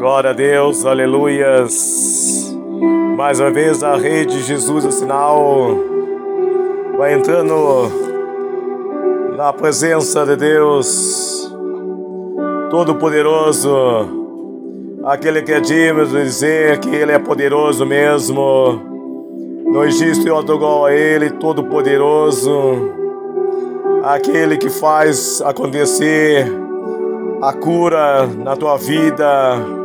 Glória a Deus, aleluias. Mais uma vez a rede Jesus, o sinal, vai entrando na presença de Deus Todo-Poderoso, aquele que é digno de dizer que Ele é poderoso mesmo. Não existe outro igual a Ele, Todo-Poderoso, aquele que faz acontecer a cura na tua vida,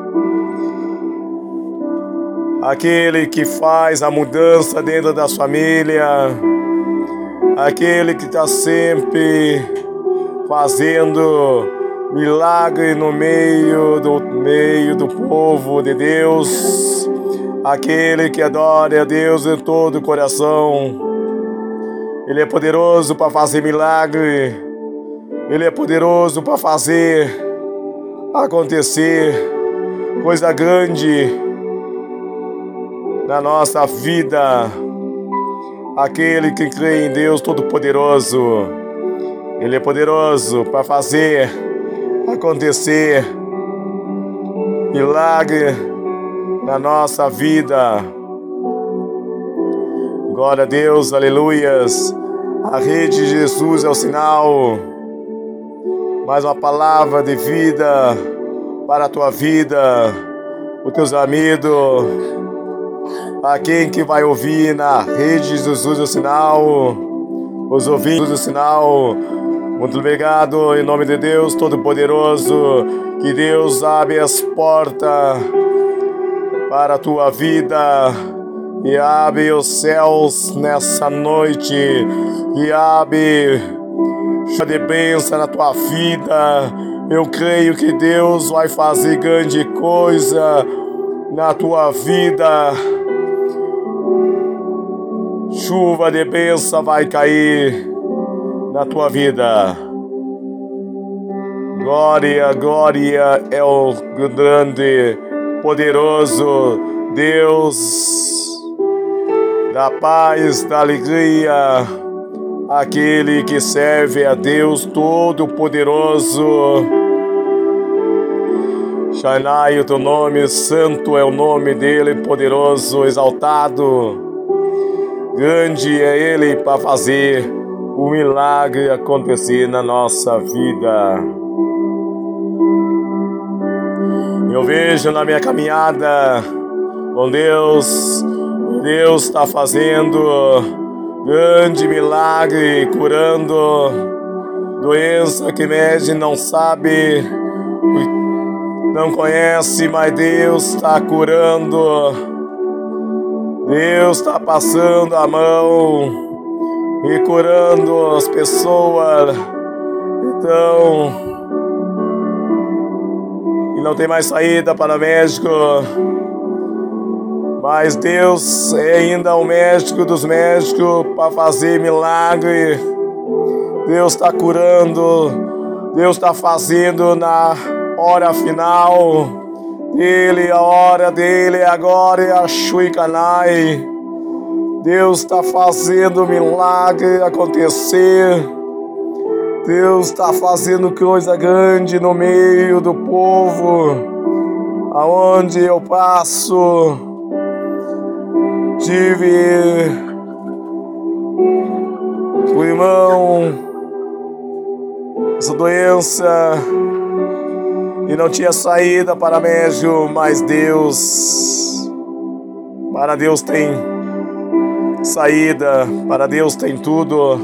aquele que faz a mudança dentro da família, aquele que está sempre fazendo milagre no meio do meio do povo de Deus, aquele que adora a Deus em todo o coração. Ele é poderoso para fazer milagre. Ele é poderoso para fazer acontecer coisa grande na nossa vida. Aquele que crê em Deus Todo-Poderoso, Ele é poderoso para fazer acontecer milagre na nossa vida. Glória a Deus, aleluias. A rede de Jesus é o sinal. Mais uma palavra de vida para a tua vida, os teus amigos, a quem que vai ouvir na rede de Jesus o sinal, os ouvintes do sinal. Muito obrigado em nome de Deus Todo-Poderoso, que Deus abre as portas para a tua vida e abre os céus nessa noite e abre de bênção na tua vida. Eu creio que Deus vai fazer grande coisa na tua vida. Chuva de bênção vai cair na tua vida. Glória, glória é o grande, poderoso Deus da paz, da alegria aquele que serve a Deus Todo-Poderoso. Shainai, o teu nome santo é o nome dele, poderoso, exaltado. Grande é ele para fazer o milagre acontecer na nossa vida. Eu vejo na minha caminhada com Deus, Deus está fazendo grande milagre curando doença que mede não sabe, não conhece, mas Deus está curando. Deus está passando a mão e curando as pessoas. Então, e não tem mais saída para médico. Mas Deus é ainda o médico dos médicos para fazer milagre. Deus está curando. Deus está fazendo na hora final dele, a hora dele agora é a Shuikanai. Deus está fazendo milagre acontecer. Deus está fazendo coisa grande no meio do povo, aonde eu passo tive o irmão, essa doença e não tinha saída para médico, mas Deus, para Deus tem saída, para Deus tem tudo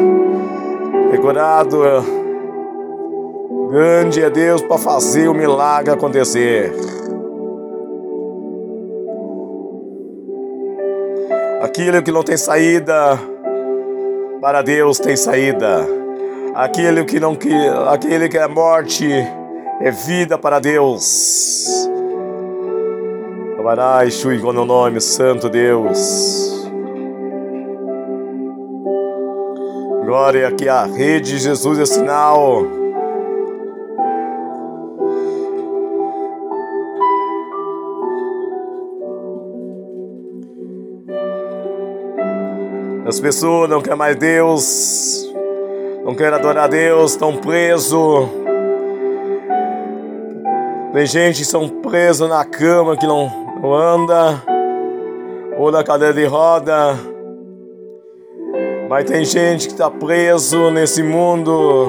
decorado. Grande é Deus para fazer o milagre acontecer. Aquilo que não tem saída, para Deus tem saída. Aquilo que não que, aquele que é morte é vida para Deus. Camará Shui com o nome Santo Deus. Glória que a rede de Jesus é sinal. As pessoas não querem mais Deus, não querem adorar Deus, estão presos Tem gente que são presos na cama que não, não anda, ou na cadeira de roda. Mas tem gente que está preso nesse mundo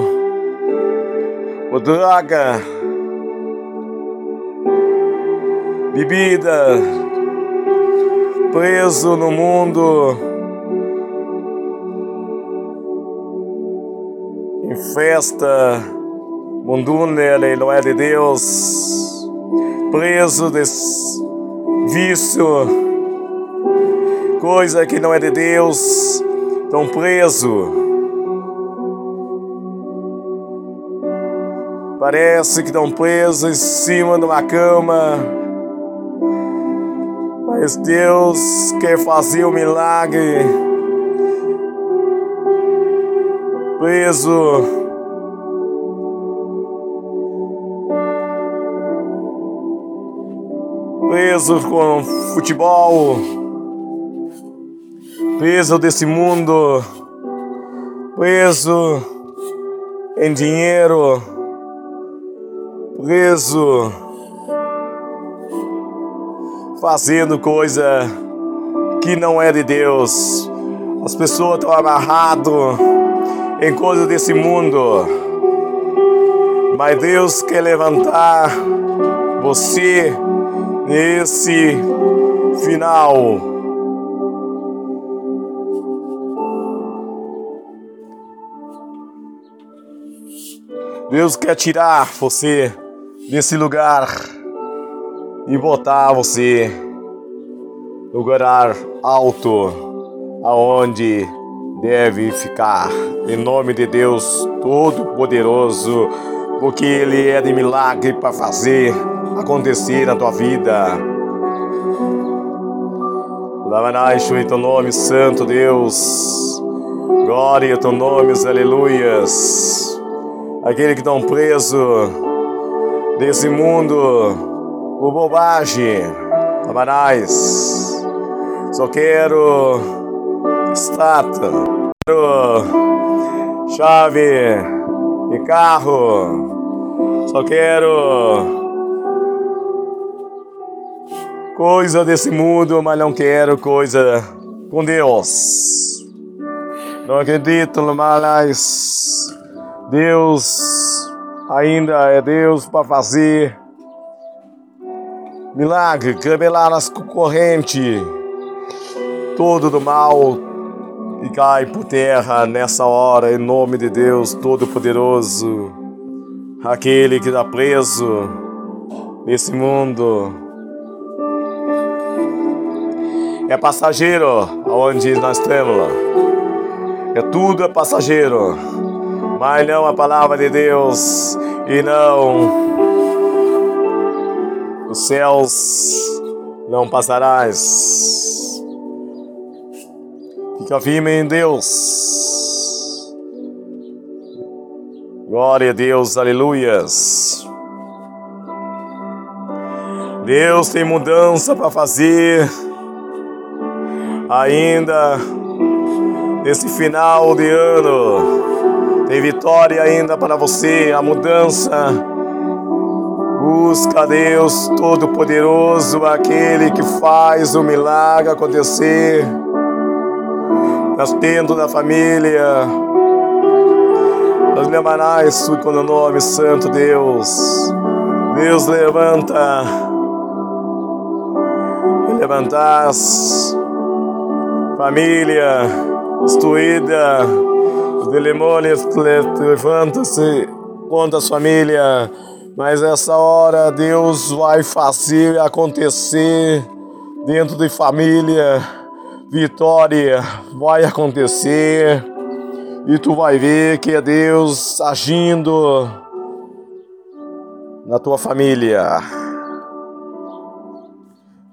por droga, bebida, preso no mundo em festa não é de Deus, preso desse vício, coisa que não é de Deus, tão preso. Parece que estão presos em cima de uma cama. Mas Deus quer fazer o um milagre. Preso preso com futebol, preso desse mundo, preso em dinheiro, preso fazendo coisa que não é de Deus. As pessoas estão amarradas em coisas desse mundo. Mas Deus quer levantar você nesse final. Deus quer tirar você desse lugar e botar você no lugar alto, aonde deve ficar. Em nome de Deus Todo-Poderoso, porque Ele é de milagre para fazer acontecer na tua vida. Lavanaixo em teu nome, Santo Deus. Glória a teu nome, aleluias. Aquele que estão preso desse mundo por bobagem. Lavanais. Só quero estátua. Quero chave de carro. Só quero coisa desse mundo, mas não quero coisa com Deus. Não acredito, mas Deus ainda é Deus para fazer milagre, quebrar nas correntes, todo do mal e cai por terra nessa hora, em nome de Deus Todo-Poderoso, aquele que está preso nesse mundo é passageiro aonde nós temos. É tudo é passageiro, mas não a palavra de Deus e não os céus não passarás. Fica firme em Deus. Glória a Deus, aleluias. Deus tem mudança para fazer ainda nesse final de ano. Tem vitória ainda para você, a mudança. Busca Deus Todo-Poderoso, aquele que faz o milagre acontecer nas tendas da família. Nós lemarás com o nome Santo Deus. Deus levanta, levantas família destruída, os demônios levantam-se contra a família, mas essa hora Deus vai fazer acontecer dentro de família, vitória vai acontecer e tu vai ver que é Deus agindo na tua família.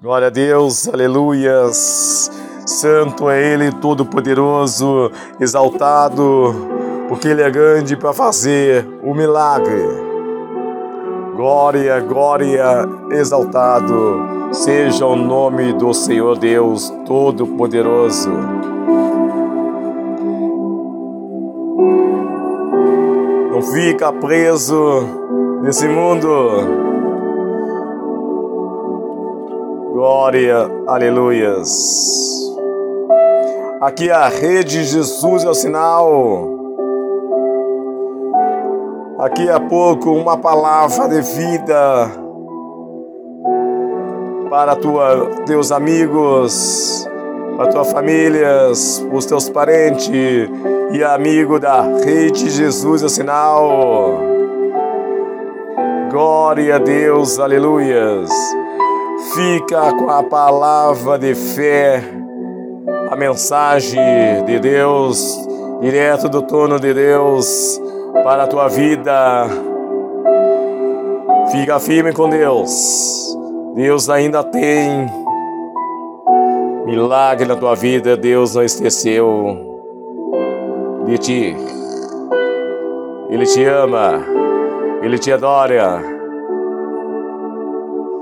Glória a Deus, aleluias. Santo é Ele, Todo-Poderoso, exaltado, porque Ele é grande para fazer o milagre. Glória, glória, exaltado seja o nome do Senhor Deus Todo-Poderoso. Não fica preso nesse mundo. Glória, aleluias. Aqui é a rede Jesus é o sinal. Aqui a pouco uma palavra de vida para tua, teus amigos, para tua família, os teus parentes e amigo da rede Jesus é o sinal. Glória a Deus, aleluias. Fica com a palavra de fé, a mensagem de Deus, direto do trono de Deus para a tua vida. Fica firme com Deus. Deus ainda tem milagre na tua vida. Deus não esqueceu de ti. Ele te ama. Ele te adora.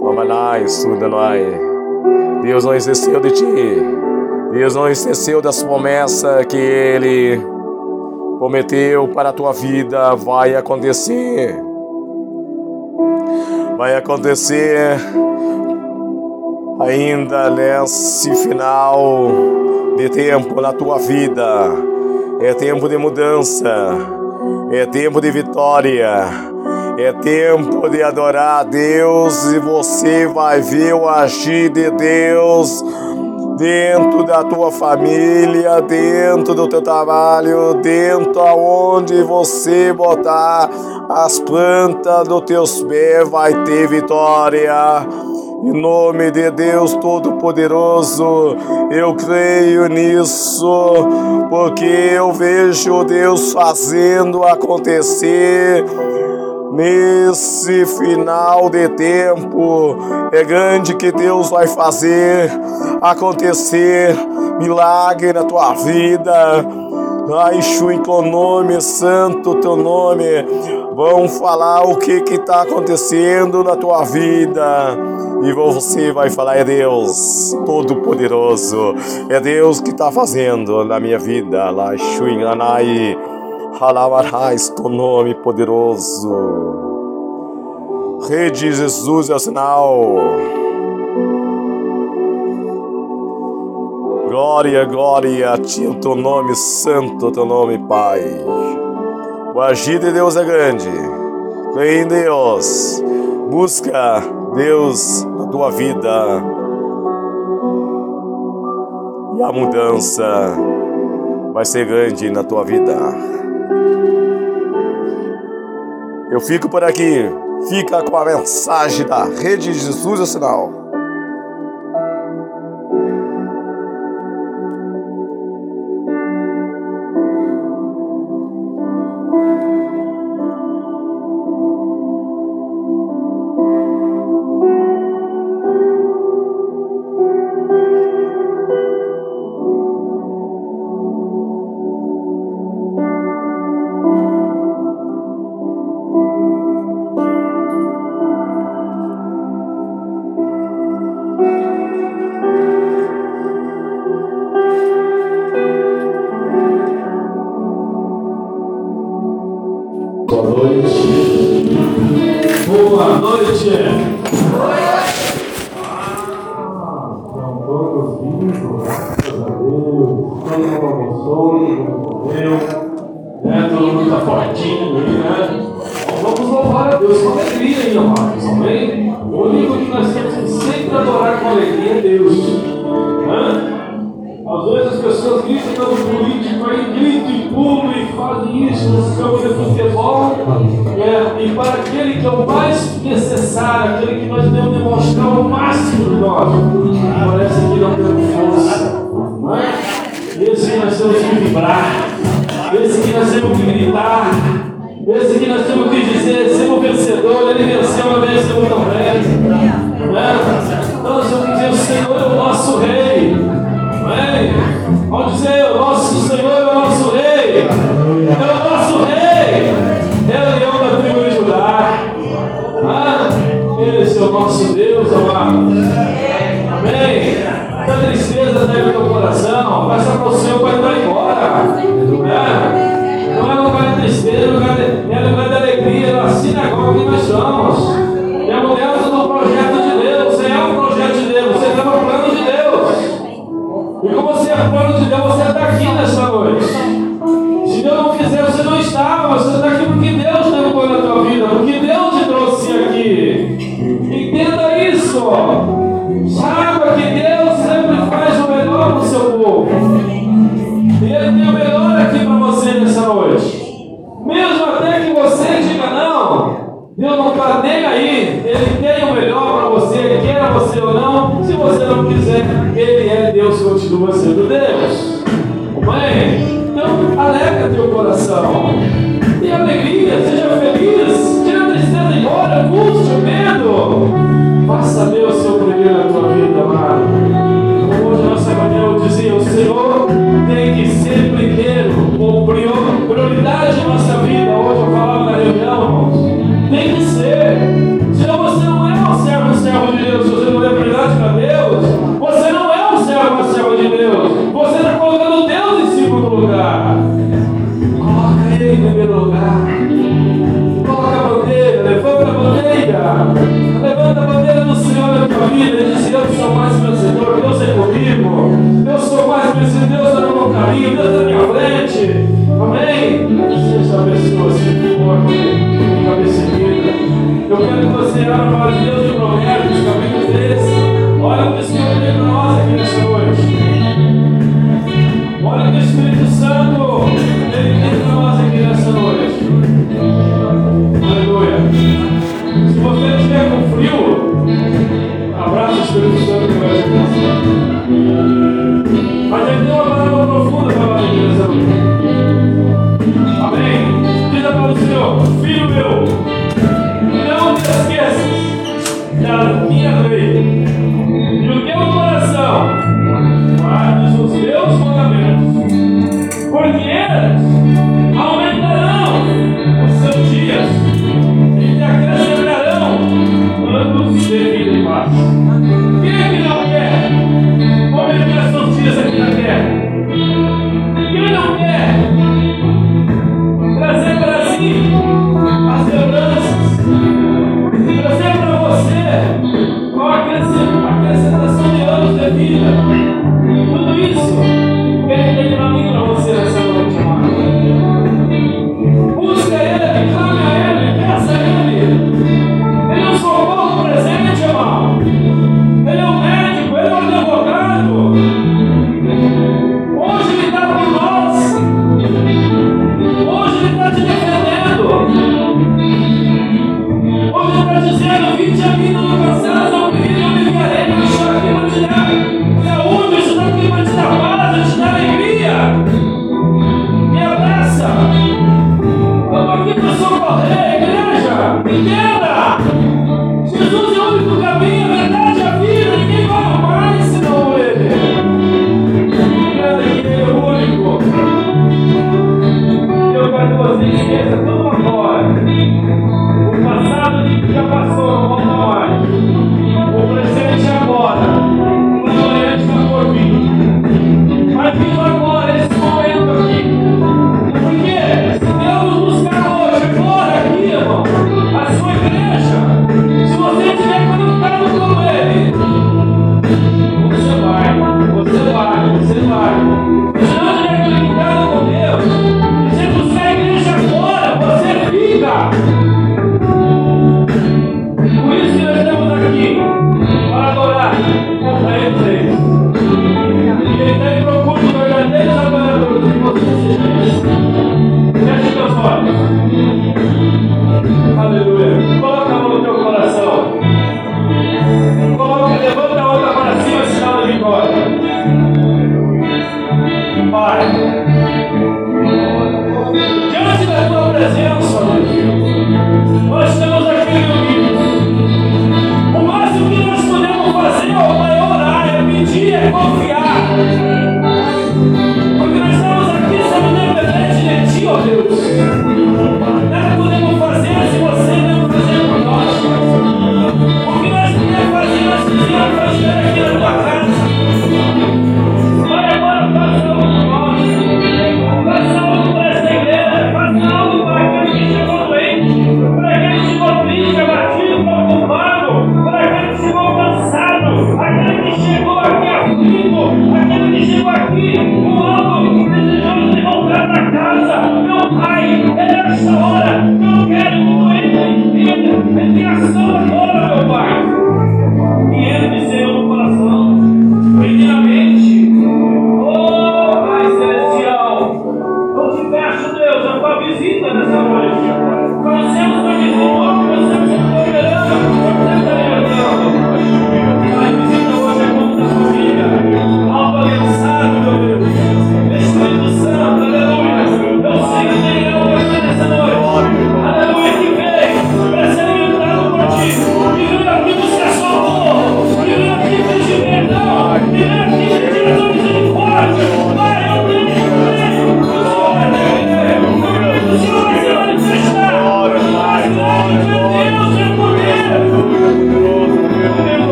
Omanai, Sudanai. Deus não esqueceu de ti. Deus não esqueceu das promessas que Ele prometeu para a tua vida. Vai acontecer. Vai acontecer ainda nesse final de tempo na tua vida. É tempo de mudança. É tempo de vitória é tempo de adorar a Deus e você vai ver o agir de Deus dentro da tua família, dentro do teu trabalho, dentro aonde você botar as plantas dos teus pés, vai ter vitória. Em nome de Deus Todo-Poderoso, eu creio nisso, porque eu vejo Deus fazendo acontecer Nesse final de tempo, é grande que Deus vai fazer acontecer milagre na tua vida. Ai, Shui, com nome santo, teu nome. Vão falar o que que está acontecendo na tua vida. E você vai falar, é Deus Todo-Poderoso. É Deus que está fazendo na minha vida. Lá, Shui, Anai. Alabarás teu nome poderoso. Rede Jesus é o sinal. Glória, glória a ti, o teu nome santo, teu nome Pai. O agir de Deus é grande. Crê em Deus. Busca Deus na tua vida. E a mudança vai ser grande na tua vida. Eu fico por aqui. Fica com a mensagem da Rede Jesus o Sinal. estava, você está aqui porque Deus levou na tua vida, porque Deus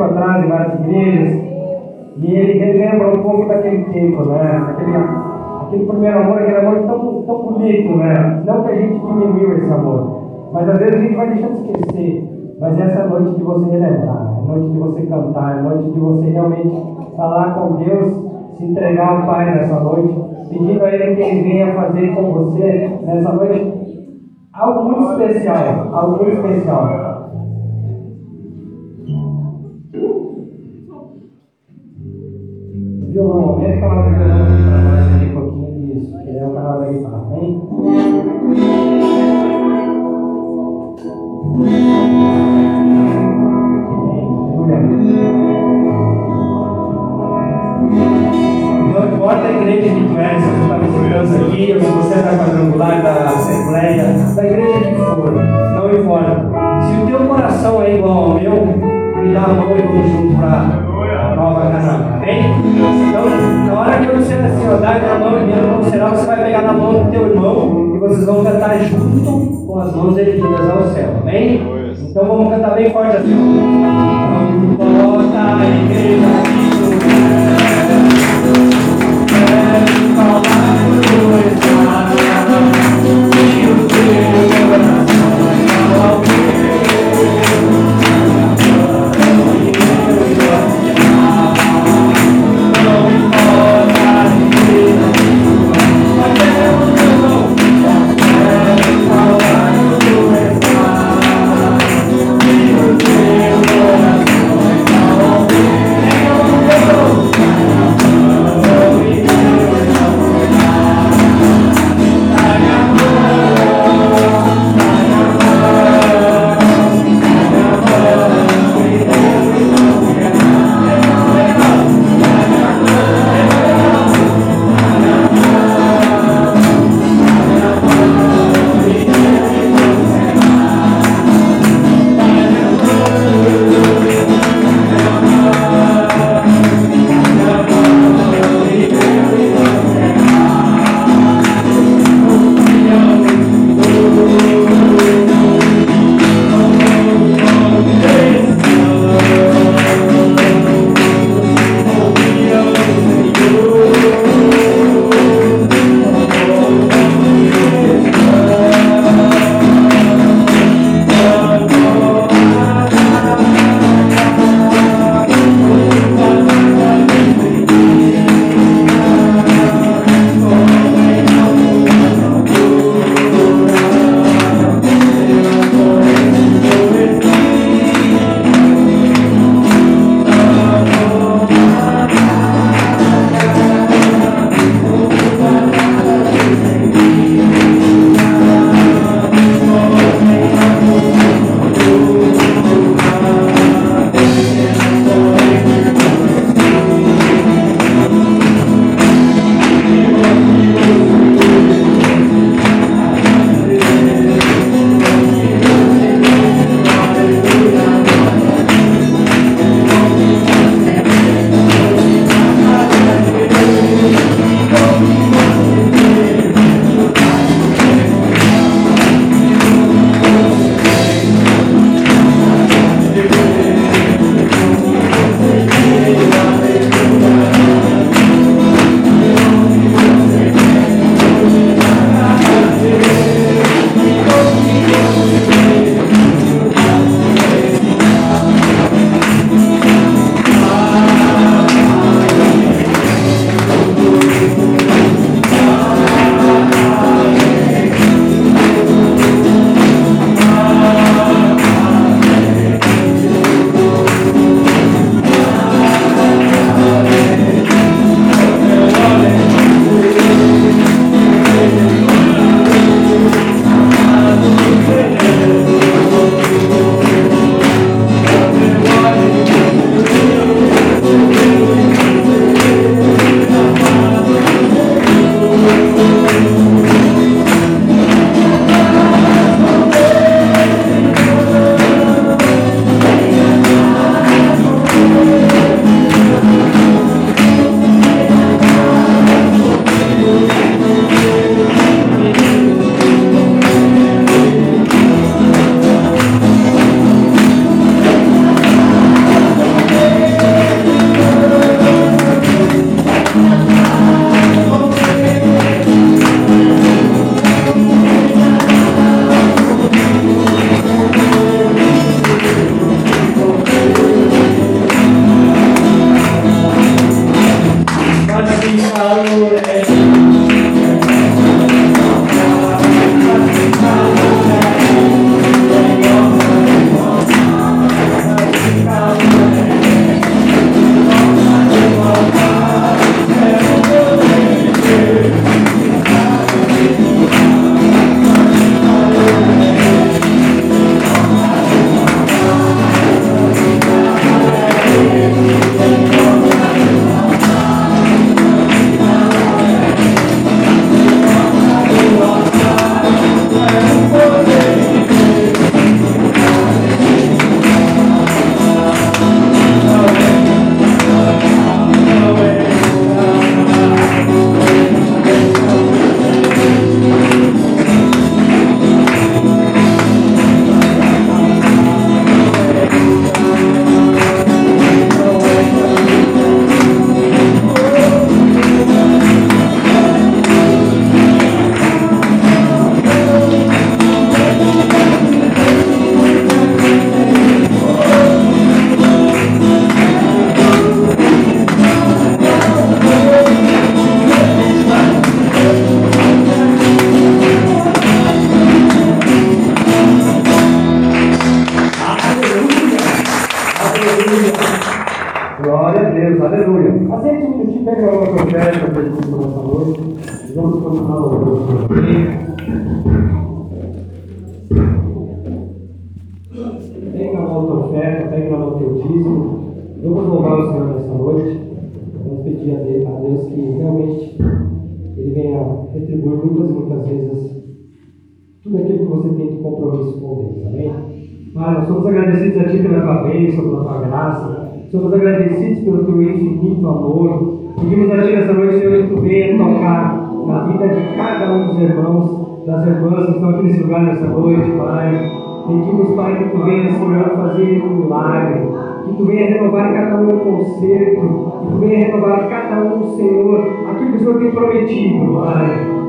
tempo atrás em várias igrejas, e ele relembra um pouco daquele tempo, né? Aquele, aquele primeiro amor, aquele amor tão, tão bonito, né? Não que a gente diminuiu esse amor, mas às vezes a gente vai deixando de esquecer. Mas essa é a noite de você relembrar, é a noite de você cantar, é a noite de você realmente falar com Deus, se entregar ao Pai nessa noite, pedindo a Ele que Ele venha fazer com você nessa noite algo muito especial, algo muito especial. Violão, vem o canal do violão para nós ali um pouquinho disso, que é o canal da guitarra, vem. Não importa a igreja que tiver, se você está visitando aqui, ou se você está quadrangular da Assembleia, da igreja que for, não importa. Se o teu coração é igual ao meu, me dá a mão e vamos junto para guardanapo. Então, na hora que eu disser tá assim, ó, dá a mão e minha mão será, você vai pegar na mão do teu irmão e vocês vão cantar junto com as mãos erguidas ao céu, tá bem? Então vamos cantar bem forte assim. Não importa a igreja. Pai, nós somos agradecidos a Ti pela Tua bênção, pela Tua graça. Somos agradecidos pelo Teu infinito amor. Pedimos a Ti nessa noite, Senhor, que Tu venha tocar na vida de cada um dos irmãos, das irmãs que estão aqui nesse lugar nessa noite, Pai. Pedimos, Pai, que Tu venha, Senhor, fazer um milagre. Que Tu venha renovar cada um o conserto. Que Tu venha renovar cada um, Senhor, aquilo que o Senhor tem prometido, Pai.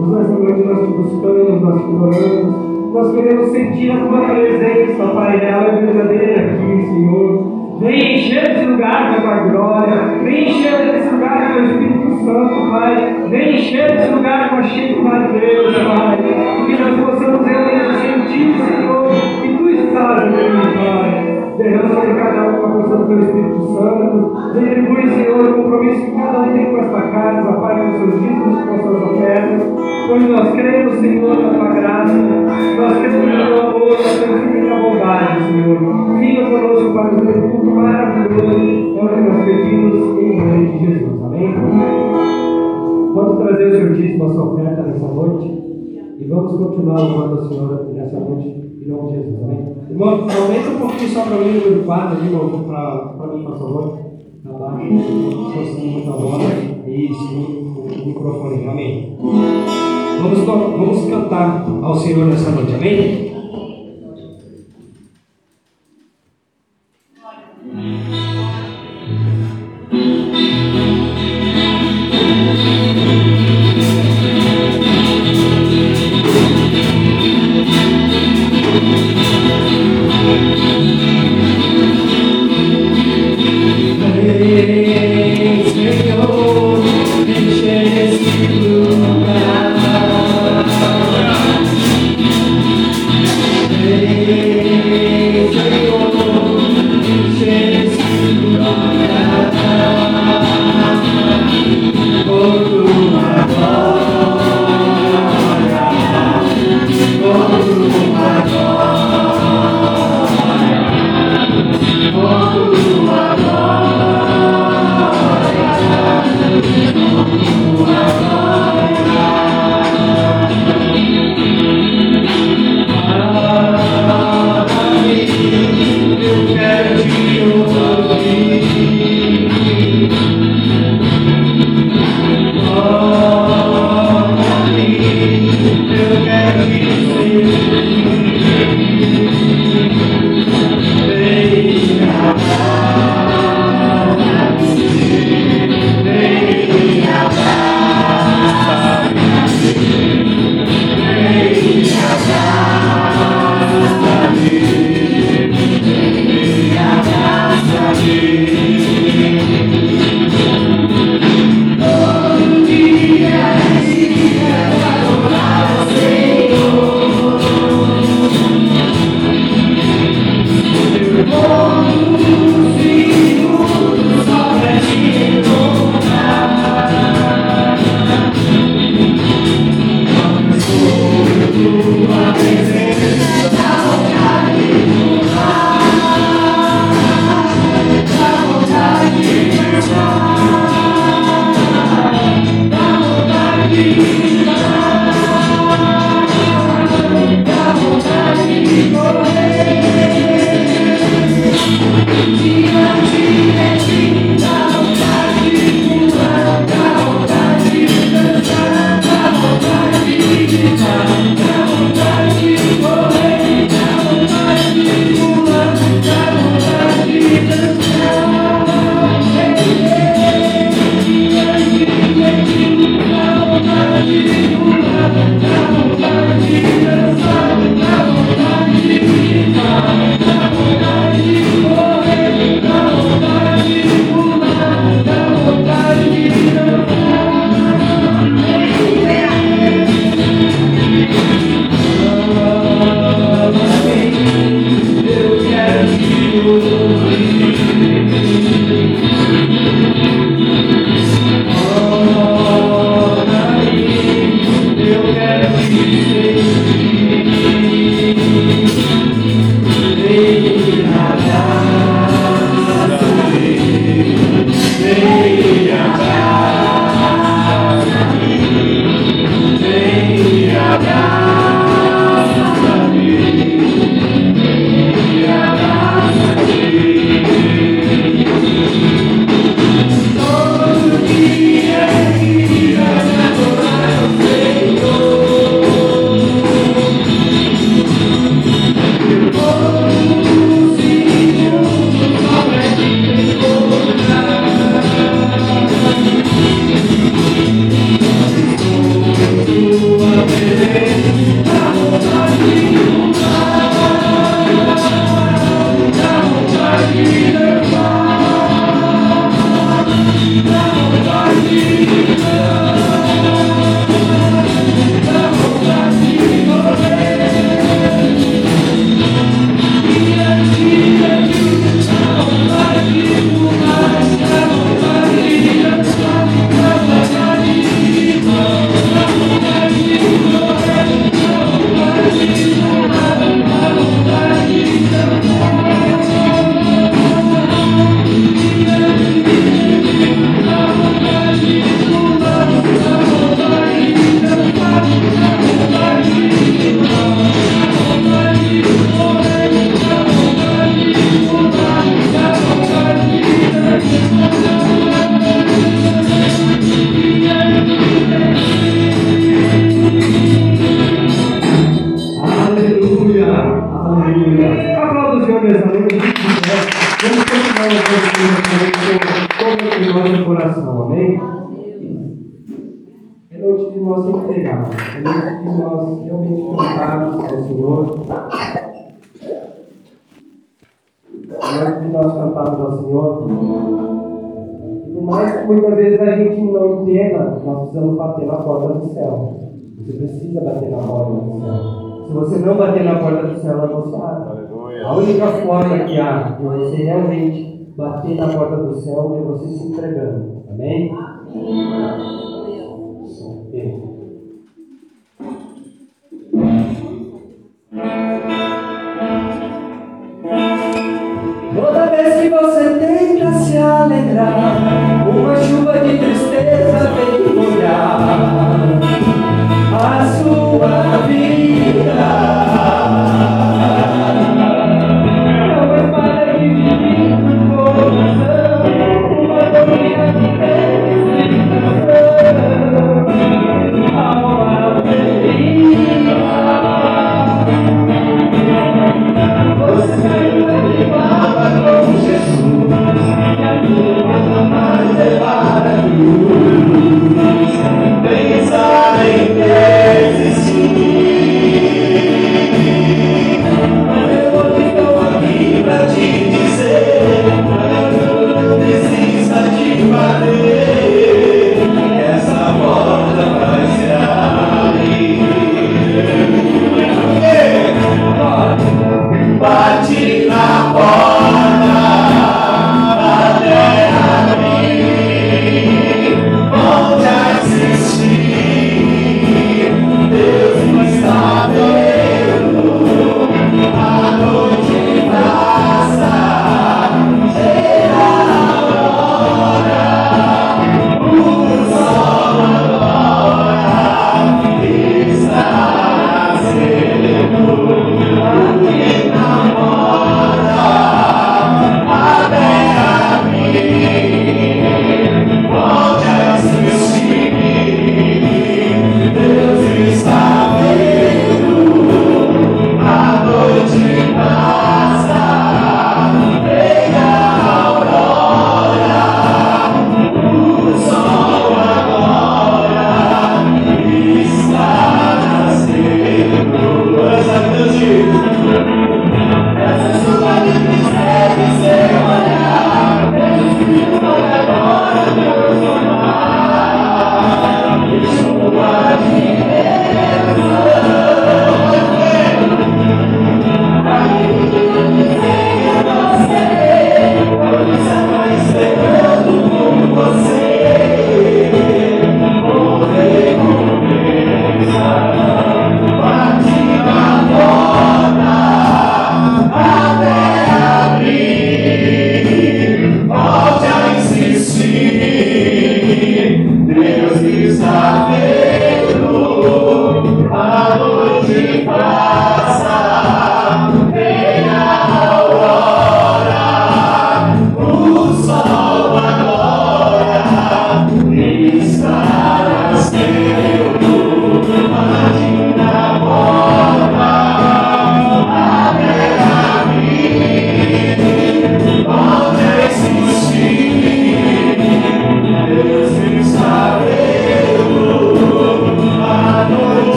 Mas nessa noite nós te buscamos, nós te adoramos. Nós queremos sentir a tua presença, Pai, ela é verdadeira aqui, Senhor. Vem encher esse lugar com a tua glória. Vem encher esse lugar com o Espírito Santo, Pai. Vem encher esse lugar com a Chico Deus, Pai. Que nós possamos realmente sentir, Senhor, que tu estás aqui, Pai. Derrama sobre cada um a porção do teu Espírito Santo. Retribui, Senhor, o compromisso que cada um tem com esta casa, Pai, com seus dízimos, com suas ofertas. Pois nós cremos, Senhor, na tua graça. Nós cremos no teu amor, nós cremos na bondade, Senhor. Vinha conosco para nos ver tudo maravilhoso. É o que nós pedimos em nome de Jesus. Amém? Vamos trazer o seu dízimo, a sua oferta nessa noite. E vamos continuar louvando a Senhora nessa noite. Em nome de Jesus, amém? Irmão, aumenta um pouquinho só para mim, número 4 ali, para mim, por favor. Abaixo, assim, muito a voz. Isso, o microfone, amém. Vamos, vamos cantar ao Senhor nessa noite, amém?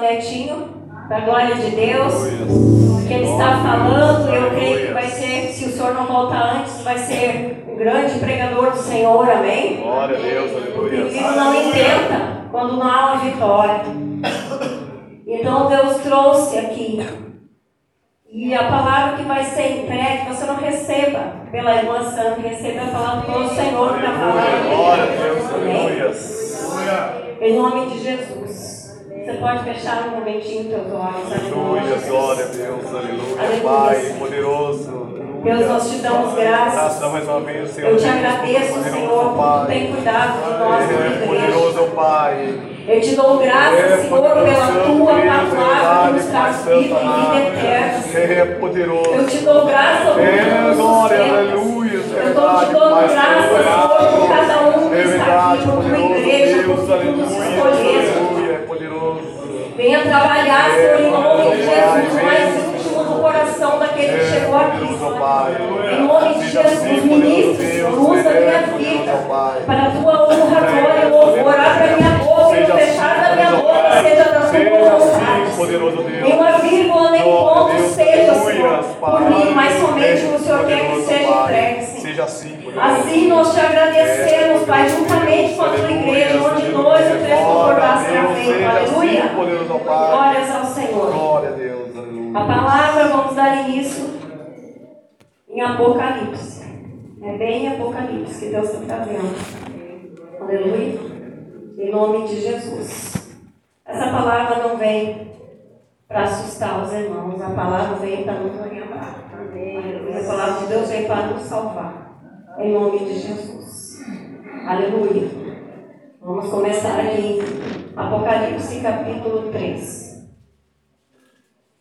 Netinho, da glória de Deus, que Ele está falando, eu creio que vai ser, se o Senhor não voltar antes, vai ser um grande pregador do Senhor, amém? Glória a Deus, aleluia. O inimigo não inventa quando não há uma vitória. Então Deus trouxe aqui. E a palavra que vai ser entregue, você não receba pela irmã Santa, receba a palavra do Senhor está falando. Glória a Deus, aleluia. Em nome de Jesus. Você pode fechar um momentinho teus olhos. Aleluia, glória a Deus, aleluia. Pai poderoso. Deus, nós te damos graças. Senhor. Eu te agradeço, Senhor, por tu tem cuidado de nós, É poderoso, Pai. Eu te dou graças, É Senhor, pela tua palavra que nos traz vida e vida eterna. Senhor. É poderoso. Eu te dou graças por É glória, aleluia, Eu estou te dando graças, Senhor, por cada um que É está aqui, por tua igreja, por Deus, tudo que Venha trabalhar, Senhor, em nome de Jesus, mais íntimo do coração daquele que chegou aqui, Senhor. Em nome de Jesus, ministre, usa minha vida para a tua honra, glória e louvor. Abre a minha boca e fechar da minha assim, boca seja da tua vontade. Nem uma vírgula, nem a ponto seja, Senhor, por mim, mas somente o Senhor quer que seja entregue. Seja assim, poderoso. Assim nós te agradecemos, Pai, juntamente com a tua igreja, onde dois ou três concordar será feito. Aleluia. assim. Glórias ao Senhor. Glória a Deus, aleluia. A palavra vamos dar início em Apocalipse. É bem Apocalipse que Deus está trazendo. Aleluia. Em nome de Jesus. Essa palavra não vem para assustar os irmãos, a palavra vem para nos orientar. A palavra de Deus vem para nos salvar. Em nome de Jesus. Aleluia. Vamos começar aqui. Apocalipse capítulo 3.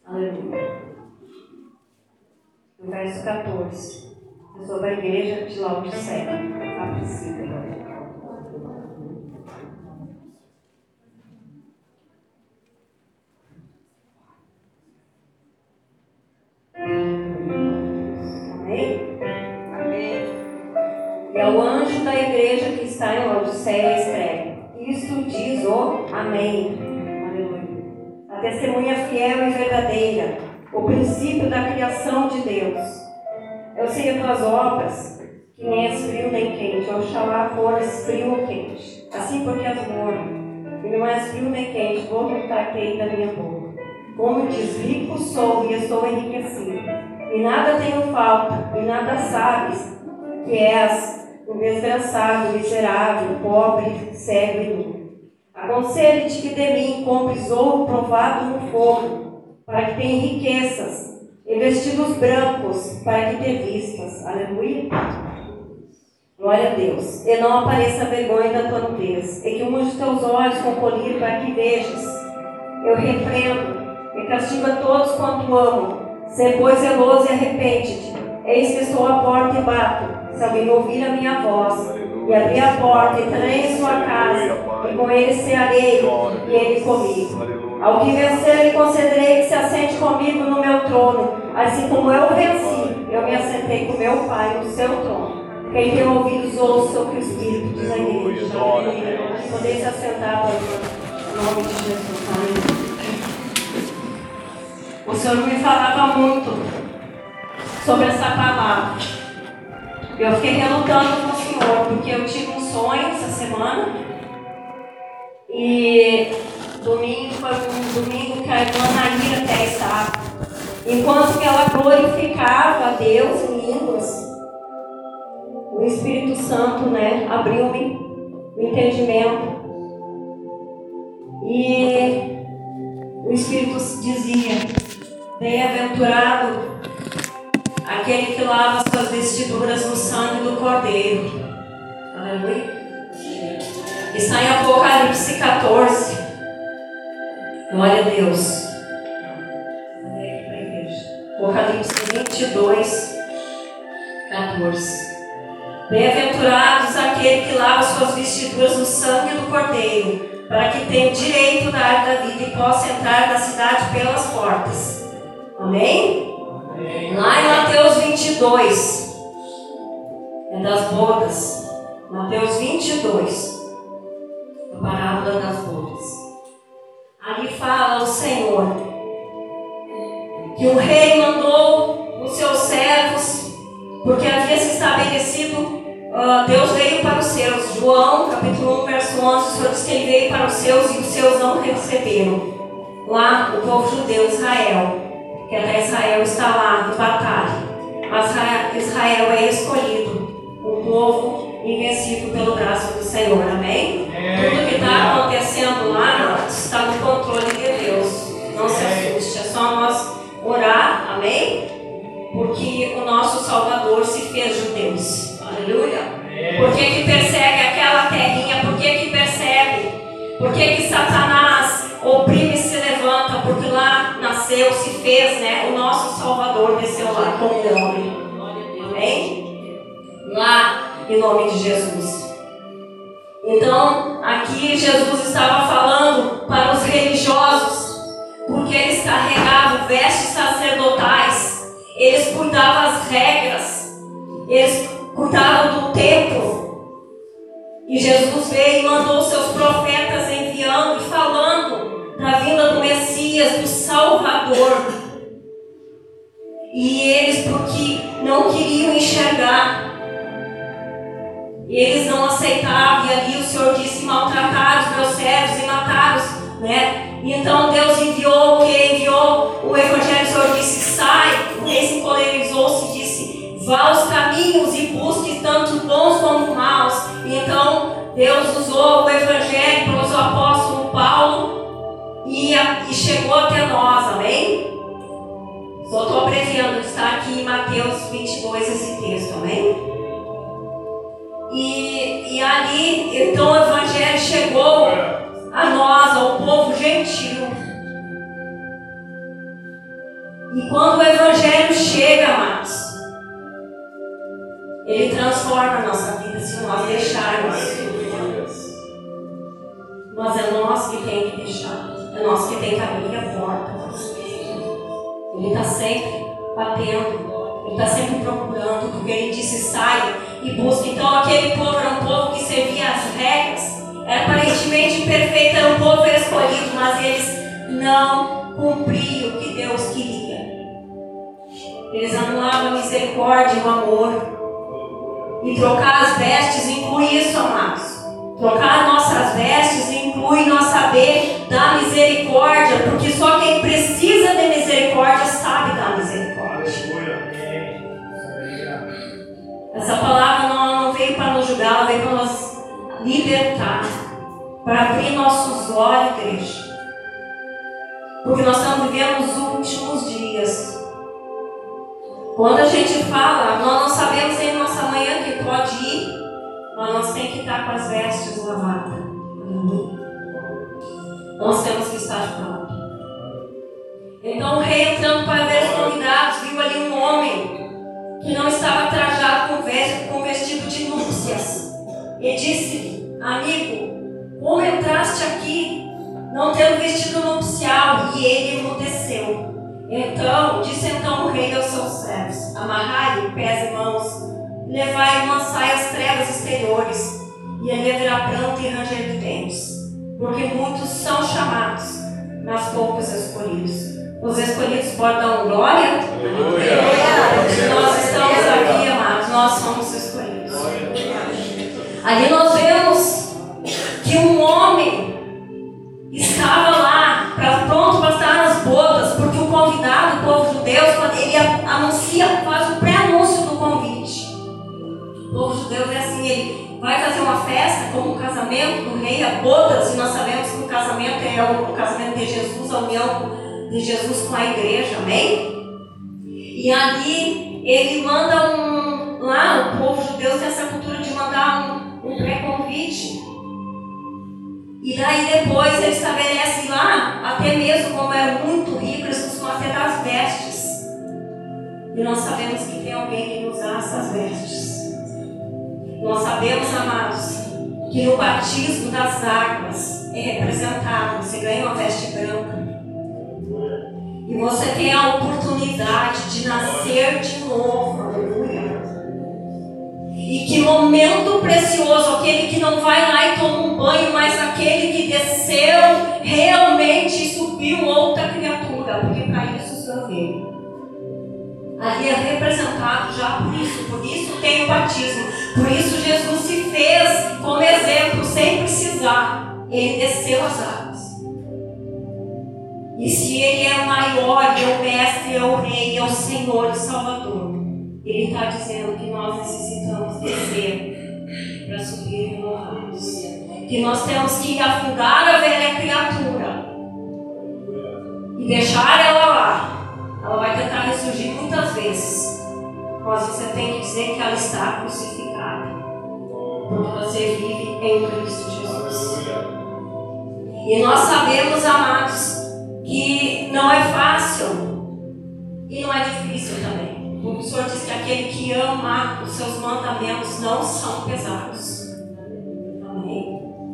Aleluia. No verso 14. É sobre a igreja de Laodiceia. A princípio. Está em Laodiceia escreve: Isto diz o Amém. Aleluia. A testemunha fiel e verdadeira, o princípio da criação de Deus. Eu sei as tuas obras, que nem és frio nem quente, oxalá fores frio ou quente. Assim porque és morno, e não és frio nem quente, vou vomitar-te da minha boca. Como diz, rico sou e estou enriquecido, e nada tenho falta, e nada sabes que és um desgraçado, miserável, pobre, cego e nu. Aconselho-te que de mim compres ouro provado no fogo, para que tenha riquezas, e vestidos brancos, para que te vistas. Aleluia. Glória a Deus. E não apareça vergonha da tua nudez, e que unja os teus olhos com colírio para que vejas. Eu repreendo e castigo a todos quanto amo. Sê, pois, zeloso e arrepende-te. Eis que estou à porta e bato. Se alguém ouvir a minha voz e abrir a porta, entrarei em sua casa, e com ele cearei, e ele comigo. Ao que vencer, lhe concederei que se assente comigo no meu trono, assim como eu venci, eu me assentei com meu Pai no seu trono. Quem tem ouvidos, ouça o que o Espírito diz a igreja. Poder se assentar, em nome de Jesus. Amém. O Senhor me falava muito sobre essa palavra. Eu fiquei relutando com o Senhor, porque eu tive um sonho essa semana. E domingo foi um domingo que a irmã Naira até estava. Enquanto que ela glorificava a Deus em línguas, o Espírito Santo, né, abriu-me o entendimento. E o Espírito dizia: Bem-aventurado aquele que lava suas vestiduras no sangue do Cordeiro. Aleluia. Está em Apocalipse 14. Glória a Deus. Apocalipse 22, 14. Bem-aventurados aquele que lava suas vestiduras no sangue do Cordeiro, para que tenha direito da árvore da vida e possa entrar na cidade pelas portas. Amém? Lá em Mateus 22, é das bodas. Mateus 22, a parábola das bodas. Ali fala o Senhor que o rei mandou os seus servos porque havia se estabelecido, uh, Deus veio para os seus. João, capítulo 1, verso 11, o Senhor diz que ele veio para os seus e os seus não receberam. Lá, o povo judeu, Israel, que até Israel está lá de batalha. Mas Israel é escolhido, um povo invencível pelo braço do Senhor, amém? É, Tudo que está acontecendo lá está no controle de Deus. Não se assuste, é só nós orar, amém? Porque o nosso Salvador se fez judeus. Aleluia. Por que, que persegue aquela terrinha? Por que, que persegue? Por que, que Satanás nasceu, se fez, né? O nosso Salvador desceu lá como homem. Amém? Lá, em nome de Jesus. Então, aqui Jesus estava falando para os religiosos, porque eles carregavam vestes sacerdotais eles cuidavam as regras, eles cuidavam do templo. E Jesus veio e mandou seus profetas enviando e falando da vinda do Messias, do Salvador. E eles, porque não queriam enxergar, eles não aceitavam, e ali o Senhor disse: maltrataram os meus servos e mataram, né? Então Deus enviou o que? Enviou o Evangelho, o Senhor disse: sai, o rei se encolerizou-se e disse: vá aos caminhos e busque tanto bons como maus. E então Deus usou o Evangelho para o apóstolo Paulo e, e chegou até nós, amém? Só estou abreviando, está aqui em Mateus 22 esse texto, amém? E, e ali, então o Evangelho chegou a nós, ao povo gentil. E quando o Evangelho chega, amados, ele transforma a nossa vida se nós deixarmos. Mas é nós que tem que deixar. É nós que tem que abrir a porta. Ele está sempre batendo. Ele está sempre procurando, porque ele disse saia e busque. Então aquele povo era um povo que servia as regras era aparentemente imperfeito, era um povo escolhido, mas eles não cumpriam o que Deus queria. Eles anulavam a misericórdia e o amor. E trocar as vestes inclui isso, amados. Trocar nossas vestes inclui nós saber da misericórdia, porque só quem precisa de misericórdia sabe da misericórdia. Essa palavra não, não veio para nos julgar, ela veio para nos libertar, para abrir nossos olhos, igreja. Porque nós estamos vivendo os últimos dias. Quando a gente fala, nós não sabemos em nossa manhã que pode ir, mas nós temos que estar com as vestes lavadas. Nós temos que estar prontos. Então o rei entrando para ver os convidados, viu ali um homem que não estava trajado com vestido de núpcias. E disse Amigo, como entraste aqui, não tendo vestido nupcial? E ele emudeceu. Então, disse então o rei aos seus servos: Amarrai-lhe pés e mãos, levai e lançai as trevas exteriores, e ali haverá pranto e ranger de dentes, porque muitos são chamados, mas poucos escolhidos. Os escolhidos podem glória? Aleluia! Nós estamos aqui, amados, nós somos escolhidos. Ali nós vemos que um homem estava lá, pra, pronto para estar nas bodas, porque o convidado, o povo judeu, ele anuncia, faz o pré-anúncio do convite. O povo judeu é assim, ele vai fazer uma festa como o casamento do rei, a bodas, e nós sabemos que o casamento é o, o casamento de Jesus, a união de Jesus com a igreja, amém? E ali ele manda um, lá o povo judeu tem essa cultura de mandar um, um pré-convite. E daí depois ele estabelece lá, até mesmo como é muito rico, eles costumam até dar as vestes. E nós sabemos que tem alguém que dá essas vestes. Nós sabemos, amados, que no batismo das águas é representado, você ganha uma veste branca. E você tem a oportunidade de nascer de novo. Aleluia. E que momento precioso, aquele que não vai lá e toma um banho, mas aquele que desceu realmente subiu outra criatura, porque para isso o Senhor veio. Ali é representado já por isso, por isso tem o batismo, por isso Jesus se fez como exemplo, sem precisar. Ele desceu as águas. E se Ele é o maior, é o mestre, é o rei, é o Senhor e Salvador, Ele está dizendo que nós necessitamos descer para subir renovados. Que nós temos que afundar a velha criatura e deixar ela lá. Ela vai tentar ressurgir muitas vezes. Mas você tem que dizer que ela está crucificada. Porque você vive em Cristo Jesus. E nós sabemos, amados, que não é fácil e não é difícil também. O Senhor diz que aquele que ama os seus mandamentos não são pesados.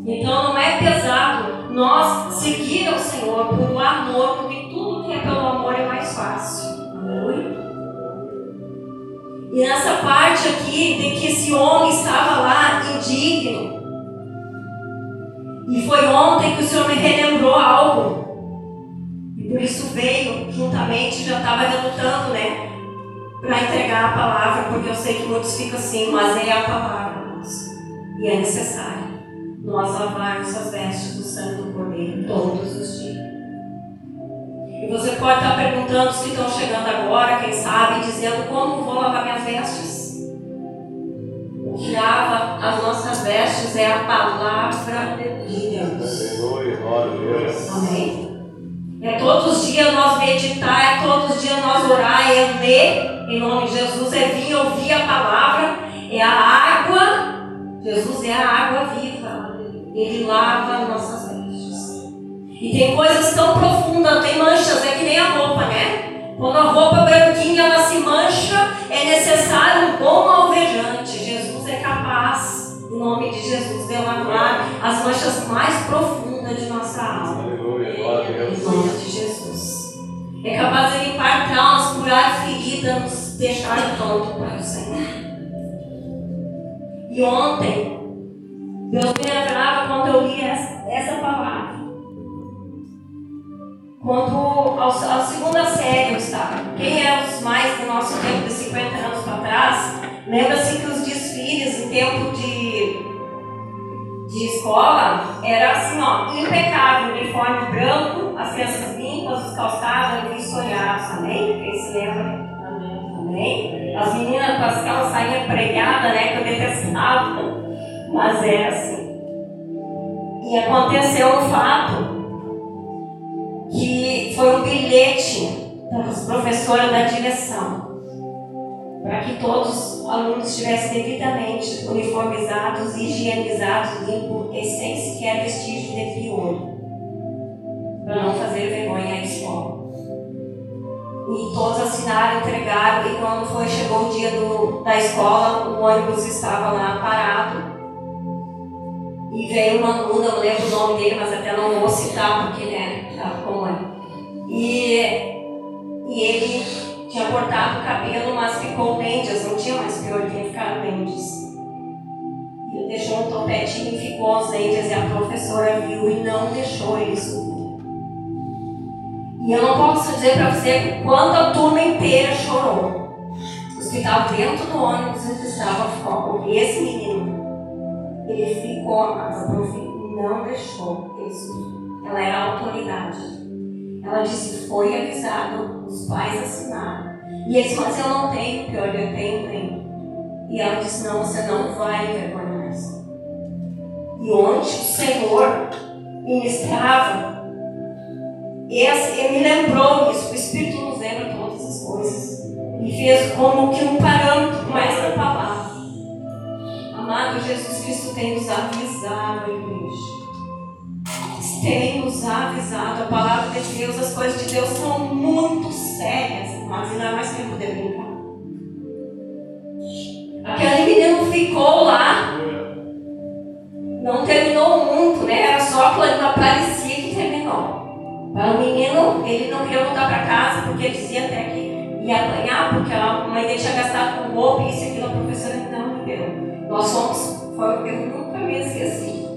Então não é pesado nós seguir ao Senhor por amor, porque tudo que é pelo amor é mais fácil. Amém. E nessa parte aqui de que esse homem estava lá indigno. E foi ontem que o Senhor me relembrou algo. Por isso veio juntamente, já estava relutando, né? Para entregar a palavra, porque eu sei que muitos ficam assim, mas é a palavra. E é necessário nós lavarmos as vestes do sangue do Cordeiro todos os dias. E você pode estar perguntando os que estão chegando agora, quem sabe, dizendo como vou lavar minhas vestes. O que lava as nossas vestes é a palavra de Deus. Amém. É todos os dias nós meditar, é todos os dias nós orar, é ler em nome de Jesus, é vir ouvir a palavra, é a água. Jesus é a água viva. Ele lava nossas vestes. E tem coisas tão profundas, tem manchas, é que nem a roupa, né? Quando a roupa branquinha ela se mancha, é necessário um bom alvejante. Jesus é capaz, em nome de Jesus, de lavar as manchas mais profundas de nossa alma. Em nome de Jesus. É capaz de limpar traumas, curar feridas, nos deixar pronto para o Senhor. E ontem, Deus me lembrava quando eu li essa, essa palavra. Quando a segunda série eu estava. Quem é os mais do nosso tempo de 50 anos para trás, lembra-se que os desfiles em tempo de de escola era assim, ó, impecável, uniforme branco, as crianças limpas, os calçados vistoriados também, quem se lembra? Também. As meninas com as calças saíam pregadas, né, que eu detestava, mas era assim. E aconteceu um fato que foi um bilhete das professoras da direção para que todos os alunos estivessem devidamente uniformizados, higienizados, limpos e sem sequer vestígio de pior, para não fazer vergonha à escola. E todos assinaram, entregaram, e quando foi, chegou o dia do, da escola, o ônibus estava lá parado. E veio uma aluna, não lembro o nome dele, mas até não vou citar porque, né, como é. E, e ele tinha cortado o cabelo, mas ficou dentes, não tinha mais pior, tinha ficado dentes. Ele deixou um topetinho e ficou aos dentes, e a professora viu e não deixou subir. E eu não posso dizer para você quanto a turma inteira chorou. O hospital dentro do ônibus estava foco. E esse menino, ele ficou, a prof não deixou subir. Ela era autoridade. Ela disse, foi avisado, os pais assinaram. E eles mas eu não tenho, pior, eu tenho, tenho. E ela disse, não, você não vai envergonhar-se. E onde o Senhor ministrava, ele me lembrou isso, o Espírito nos lembra todas as coisas. E fez como que um parâmetro mais da palavra. Amado Jesus Cristo tem nos avisado, igreja tem nos avisado, a palavra de Deus, as coisas de Deus são muito sérias, mas não é mais tempo de brincar. Aquele menino ficou lá, não terminou muito, né? Era só quando parecia que terminou. O menino, ele não queria voltar para casa porque ele dizia até que ia apanhar, porque a mãe dele tinha gastado com roupa e isso e aquilo, a professora Nós fomos, foi, eu nunca me esqueci.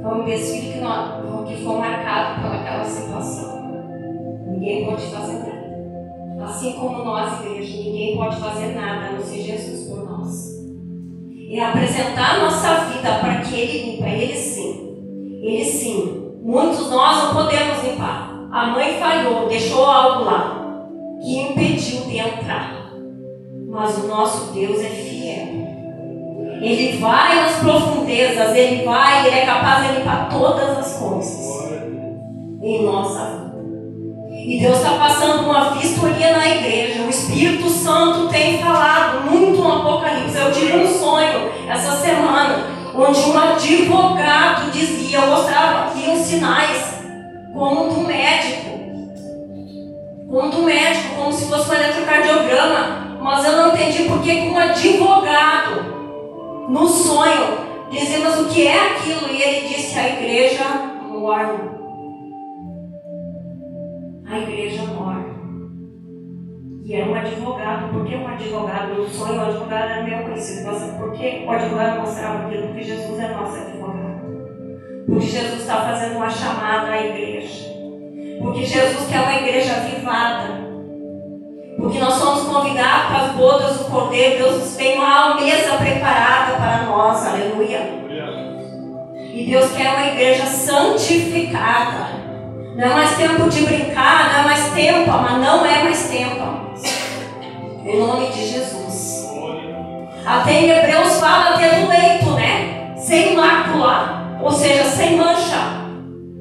Foi um desfile que, nós, que foi marcado por aquela situação. Ninguém pode fazer nada. Assim como nós, igreja, ninguém pode fazer nada a não ser Jesus por nós. E apresentar a nossa vida para que Ele limpa, Ele sim. Ele sim. Muitos nós não podemos limpar. A mãe falhou, deixou algo lá que impediu de entrar. Mas o nosso Deus é fiel. Ele vai nas profundezas, ele vai, ele é capaz de limpar todas as coisas em nossa vida. E Deus está passando uma vistoria na igreja. O Espírito Santo tem falado muito no Apocalipse. Eu tive um sonho essa semana, onde um advogado dizia, eu mostrava aqui os sinais, como do médico. Como do médico, como se fosse um eletrocardiograma. Mas eu não entendi porque um advogado no sonho, dizemos o que é aquilo, e ele disse: a igreja morre. A igreja morre. E era um advogado, porque um advogado no sonho, o advogado era meu conhecido. Mas por que o advogado mostrava aquilo? Porque Jesus é nosso advogado. Porque Jesus está fazendo uma chamada à igreja. Porque Jesus quer uma igreja avivada. Porque nós somos convidados para as bodas do Cordeiro. Deus nos tem uma mesa preparada para nós. Aleluia. E Deus quer uma igreja santificada. Não é mais tempo de brincar, não é mais tempo, mas não é mais tempo. Em nome de Jesus. Até em Hebreus fala tendo leito, né? Sem mácula, ou seja, sem mancha.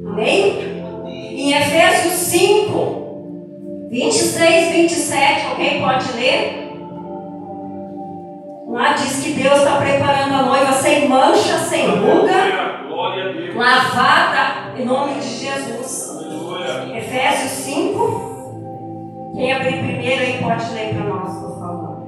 Amém? Em Efésios 5, 26, 27, alguém pode ler? Lá diz que Deus está preparando a noiva sem mancha, sem ruga, lavada em nome de Jesus. Efésios 5. Quem abrir primeiro aí pode ler para nós, por favor.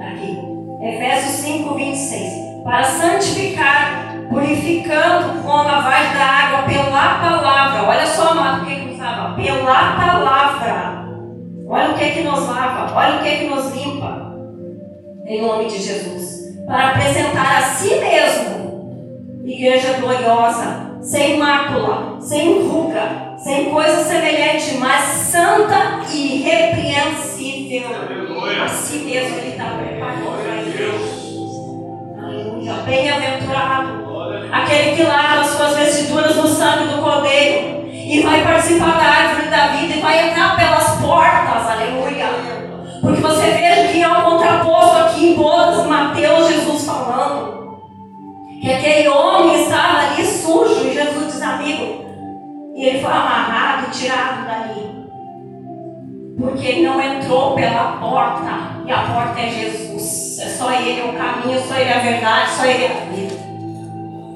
Aqui. Efésios 5, 26. Para santificar, purificando com a lavagem da água pela palavra. Olha só, amado, o que lava? Pela palavra. Olha o que é que nos lava, olha o que é que nos limpa. Em nome de Jesus. Para apresentar a si mesmo, igreja gloriosa, sem mácula, sem ruga, sem coisa semelhante, mas santa e irrepreensível. A si mesmo ele está preparando para Deus. Aleluia. Bem-aventurado. Aquele que lava suas vestiduras no sangue do Cordeiro e vai participar da árvore da vida e vai entrar pelas portas, aleluia. Porque você veja que há um contraposto aqui em Bodas, Mateus, Jesus falando, que aquele homem estava ali sujo e Jesus diz, amigo, e ele foi amarrado e tirado dali. Porque ele não entrou pela porta, e a porta é Jesus. É só ele o caminho, só ele a verdade, só ele a vida.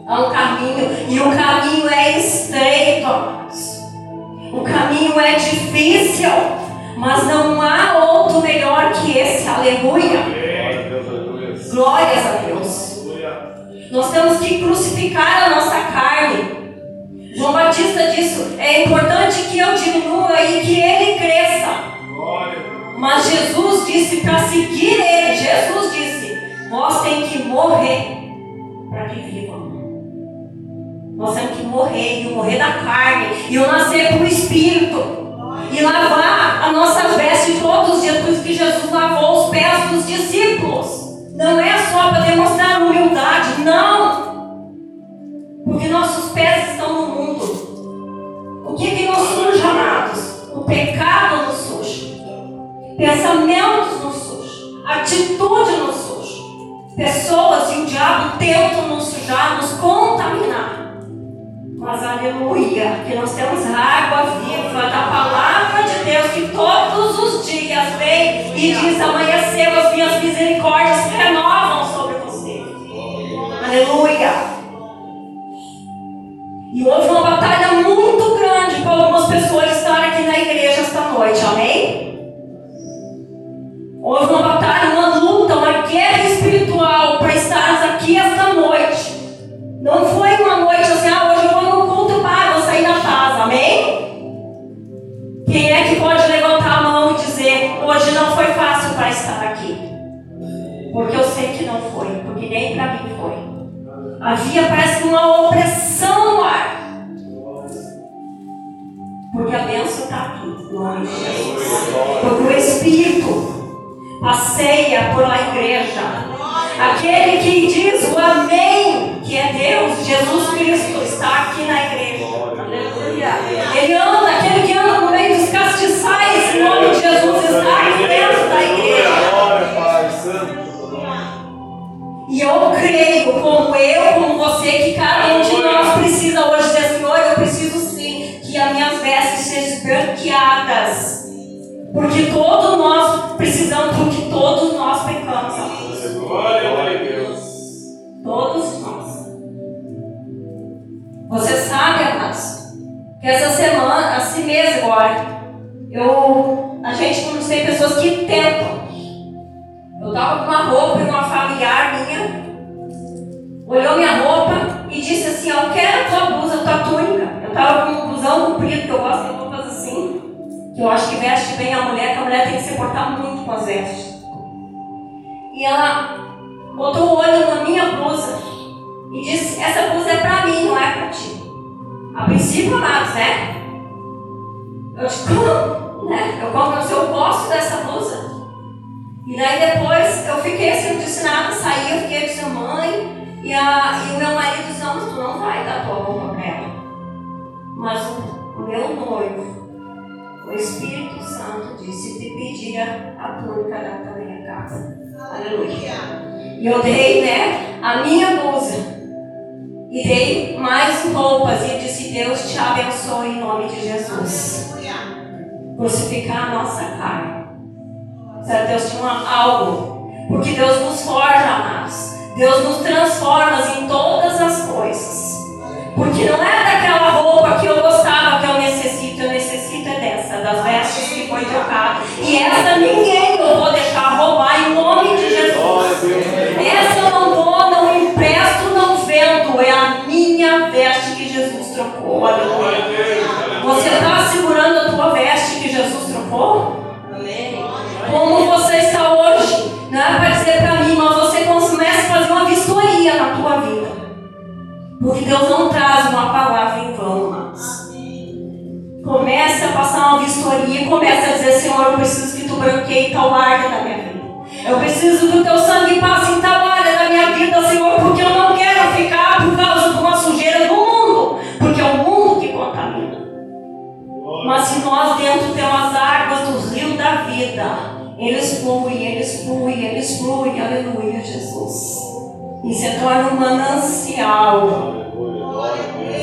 Há um caminho, e o caminho é estreito, amados. O caminho é difícil, mas não há outro melhor que esse. Aleluia. Glórias a Deus. Nós temos que crucificar a nossa carne. João Batista disse: é importante que eu diminua e que ele cresça. Mas Jesus disse para seguir ele. Jesus disse: nós temos que morrer para que vivam. Nós temos que morrer, e morrer da carne, e o nascer para o Espírito. E lavar a nossa veste todos os dias, por isso que Jesus lavou os pés dos discípulos. Não é só para demonstrar humildade, não. Porque nossos pés estão no mundo. O que, que nos suja, amados? O pecado nos suja. Pensamentos nos sujam. Atitude nos suja. Pessoas e o diabo tentam nos sujar, nos contaminar. Mas aleluia, que nós temos água viva da palavra de Deus que todos os dias vem e diz: amanheceu, as minhas misericórdias se renovam sobre você. Aleluia. E houve uma batalha muito grande para algumas pessoas estarem aqui na igreja esta noite, amém? Houve uma batalha, uma luta, uma guerra espiritual para estarmos aqui esta noite. Não foi Porque eu sei que não foi, porque nem para mim foi. Havia, parece uma opressão no ar. Porque a bênção está aqui, no nome de Jesus. Porque o Espírito passeia por a igreja. Aquele que diz o amém, que é Deus, Jesus Cristo, está aqui na igreja. Ele anda, aquele que anda no meio dos castiçais, em nome de Jesus, está aqui E eu creio, como eu, como você, que cada um de nós precisa hoje dizer, Senhor, eu preciso sim que as minhas vestes sejam branqueadas. Porque todos nós precisamos, porque todos nós pecamos. Glória a Deus. Todos nós. Você sabe, amados, que essa semana, assim mesmo agora, eu, a gente conhece pessoas que tentam. Eu estava com uma roupa e uma familiar minha olhou minha roupa e disse assim: Eu quero a tua blusa, a tua túnica. Eu estava com um blusão comprido, que eu gosto de roupas assim, que eu acho que veste bem a mulher, que a mulher tem que se portar muito com as vestes. E ela botou o olho na minha blusa e disse: Essa blusa é para mim, não é para ti. A princípio, amados, né? Eu disse: Como? Né? Eu confesso, eu gosto dessa blusa. E daí depois eu fiquei assim, não disse nada, saí, eu fiquei disse, mãe, e, a, e o meu marido disse, não, tu não vai dar tua roupa para ela. Mas o, o meu noivo, o Espírito Santo disse, te pedia a túnica da minha casa. Aleluia. E eu dei, né, a minha blusa. E dei mais roupas. E disse, Deus te abençoe em nome de Jesus. Crucificar a nossa carne. Sabe, Deus tinha algo. Porque Deus nos forja, amados. Deus nos transforma em todas as coisas. Porque não é daquela roupa que eu gostava, que eu necessito. Eu necessito é dessa, das vestes que foi trocada. E essa ninguém eu vou deixar roubar em nome de Jesus. Essa eu não dou, não empresto, não vendo. É a minha veste que Jesus trocou. Aleluia. Você está segurando a tua veste que Jesus trocou? Como você está hoje? Não é para dizer para mim, mas você começa a fazer uma vistoria na tua vida. Porque Deus não traz uma palavra em vão, mas comece a passar uma vistoria e comece a dizer, Senhor, eu preciso que tu branqueie tal área da minha vida. Eu preciso que o teu sangue passe em tal área da minha vida, Senhor, porque eu não quero ficar por causa de uma sujeira do mundo, porque é o mundo que contamina. Mas se nós dentro temos as águas do rio da vida, eles fluem, eles fluem, eles fluem, aleluia, Jesus. E se torna um manancial,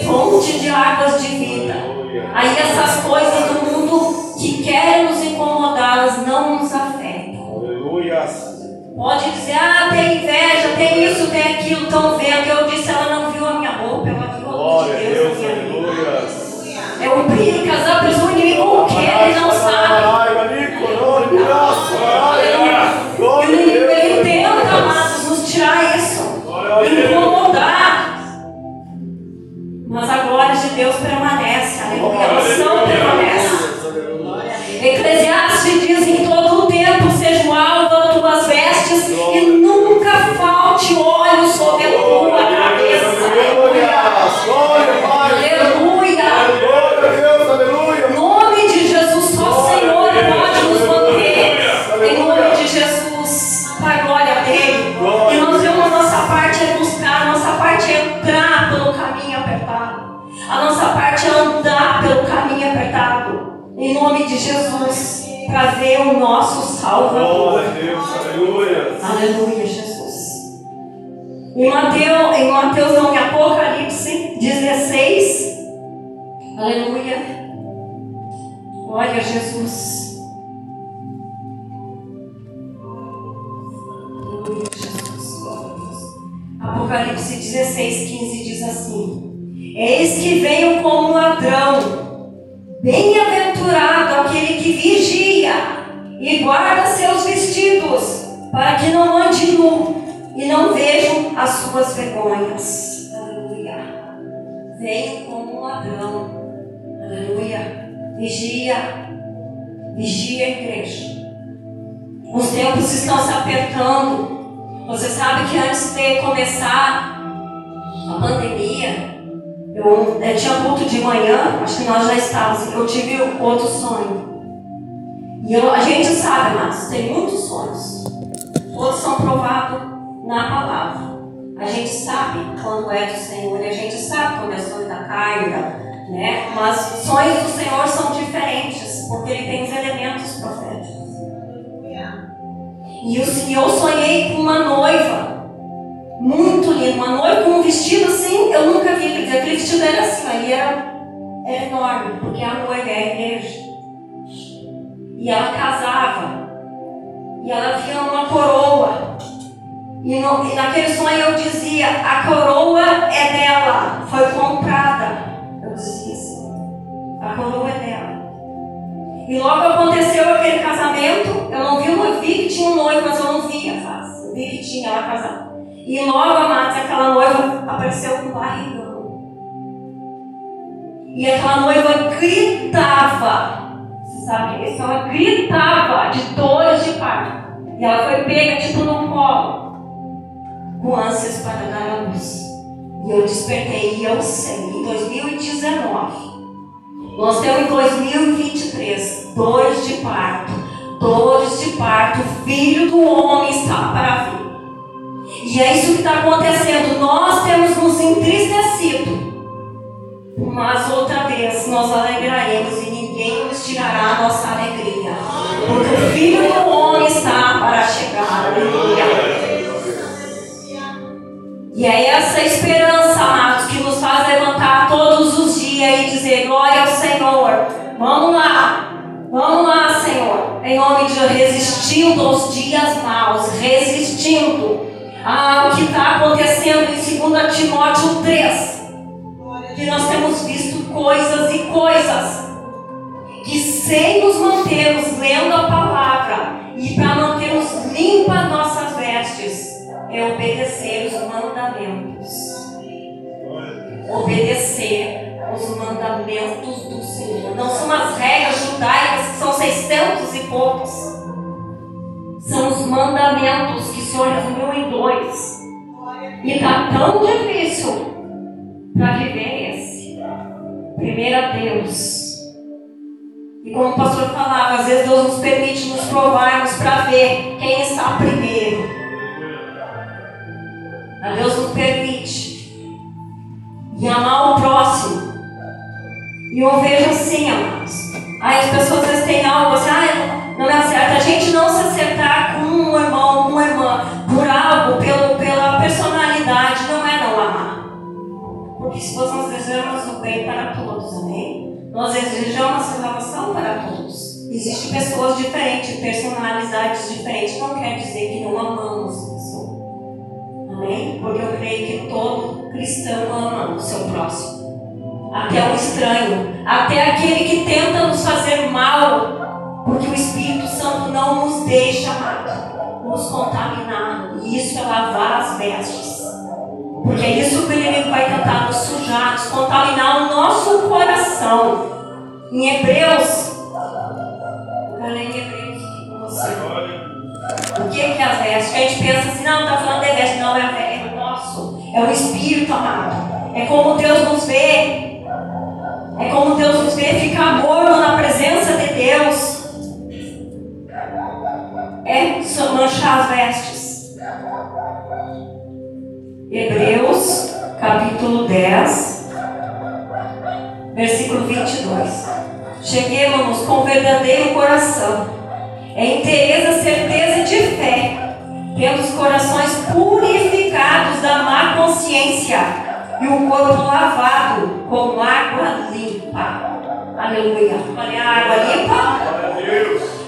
fonte de águas de vida. Aí essas coisas do mundo que querem nos incomodar, elas não nos afetam. Aleluia. Pode dizer, ah, tem inveja, tem isso, tem aquilo, estão vendo. Eu disse, ela não viu a minha roupa, ela viu a Glória de Deus Deus, aleluia. É o que as aleluia. Jesus. Em Mateus, em Mateus não, em Apocalipse 16. Aleluia. Glória a Jesus. Aleluia, Jesus. Apocalipse 16, 15 diz assim: Eis que venho como ladrão, bem-aventurado aquele que vigia e guarda seus vestidos, para que não ande nu e não vejam as suas vergonhas. Aleluia. Venho como um ladrão. Aleluia. Vigia. Vigia igreja. Os tempos estão se apertando. Você sabe que antes de começar a pandemia, eu, eu tinha culto de manhã, acho que nós já estávamos, eu tive outro sonho. E eu, a gente sabe, mas tem muitos sonhos. Todos são provados na palavra. A gente sabe quando é do Senhor e a gente sabe quando é sonho da né? Mas os sonhos do Senhor são diferentes, porque ele tem os elementos proféticos. E eu, sonhei com uma noiva, muito linda, uma noiva com um vestido assim, eu nunca vi, quer dizer, aquele vestido era assim, ali era, era enorme, porque a noiva é igreja. E ela casava, e ela tinha uma coroa e, no, e naquele sonho eu dizia: a coroa é dela, foi comprada. Eu dizia assim: a coroa é dela. E logo aconteceu aquele casamento. Eu não vi, eu vi que tinha um noivo, mas eu não vi a face. Eu vi que tinha ela casada. E logo, amados, aquela noiva apareceu com barrigão. E aquela noiva gritava. Sabe é isso? Ela gritava de dores de parto. E ela foi pega tipo no colo com ânsias para dar a luz. E eu despertei, e eu sei, em 2019. Nós temos em 2023 dores de parto, dores de parto, o filho do homem está para vir. E é isso que está acontecendo. Nós temos nos entristecido. Mas outra vez nós alegraremos e ninguém nos tirará a nossa alegria. Porque o filho do homem está para chegar. Aleluia. E é essa esperança, amados, que nos faz levantar todos os dias e dizer: Glória ao Senhor. Vamos lá. Vamos lá, Senhor. Em nome de Deus, resistindo aos dias maus, resistindo ao que está acontecendo em 2 Timóteo 3. Que nós temos visto coisas e coisas que, sem nos mantermos lendo a palavra e para mantermos limpas nossas vestes, é obedecer os mandamentos. Obedecer os mandamentos do Senhor. Não são as regras judaicas que são 600 e poucos. São os mandamentos que o Senhor resumiu em dois. E está tão difícil para viver esse. Primeiro a Deus. E como o pastor falava, às vezes Deus nos permite nos provarmos para ver quem está primeiro. Deus nos permite. E amar o próximo. E eu vejo assim, amados. Aí as pessoas às vezes têm algo assim, ah, não me acerta. A gente não se acertar com um irmão, com uma irmã, por algo, pelo, pela personalidade, não é não amar. Porque se nós desejamos o bem para todos, amém? Nós desejamos a salvação para todos. Existem pessoas diferentes, personalidades diferentes. Não quer dizer que não amamos Amém? Porque eu creio que todo cristão ama o seu próximo. Até o estranho. Até aquele que tenta nos fazer mal. Porque o Espírito Santo não nos deixa, amado, nos contaminar. E isso é lavar as vestes. Porque é isso que o inimigo vai tentar nos sujar, nos contaminar o nosso coração. Em Hebreus, eu leio em Hebreus com você. O que é as vestes? A gente pensa assim, não, está falando de veste. Não, é, é o nosso. É o Espírito amado. É como Deus nos vê. É como Deus nos vê ficar morno na presença de Deus. É manchar as vestes. Hebreus, capítulo 10, versículo 22. cheguemos com verdadeiro coração, em inteireza, certeza de fé, tendo os corações purificados da má consciência e o corpo lavado com água limpa. Aleluia. Qual é a água limpa?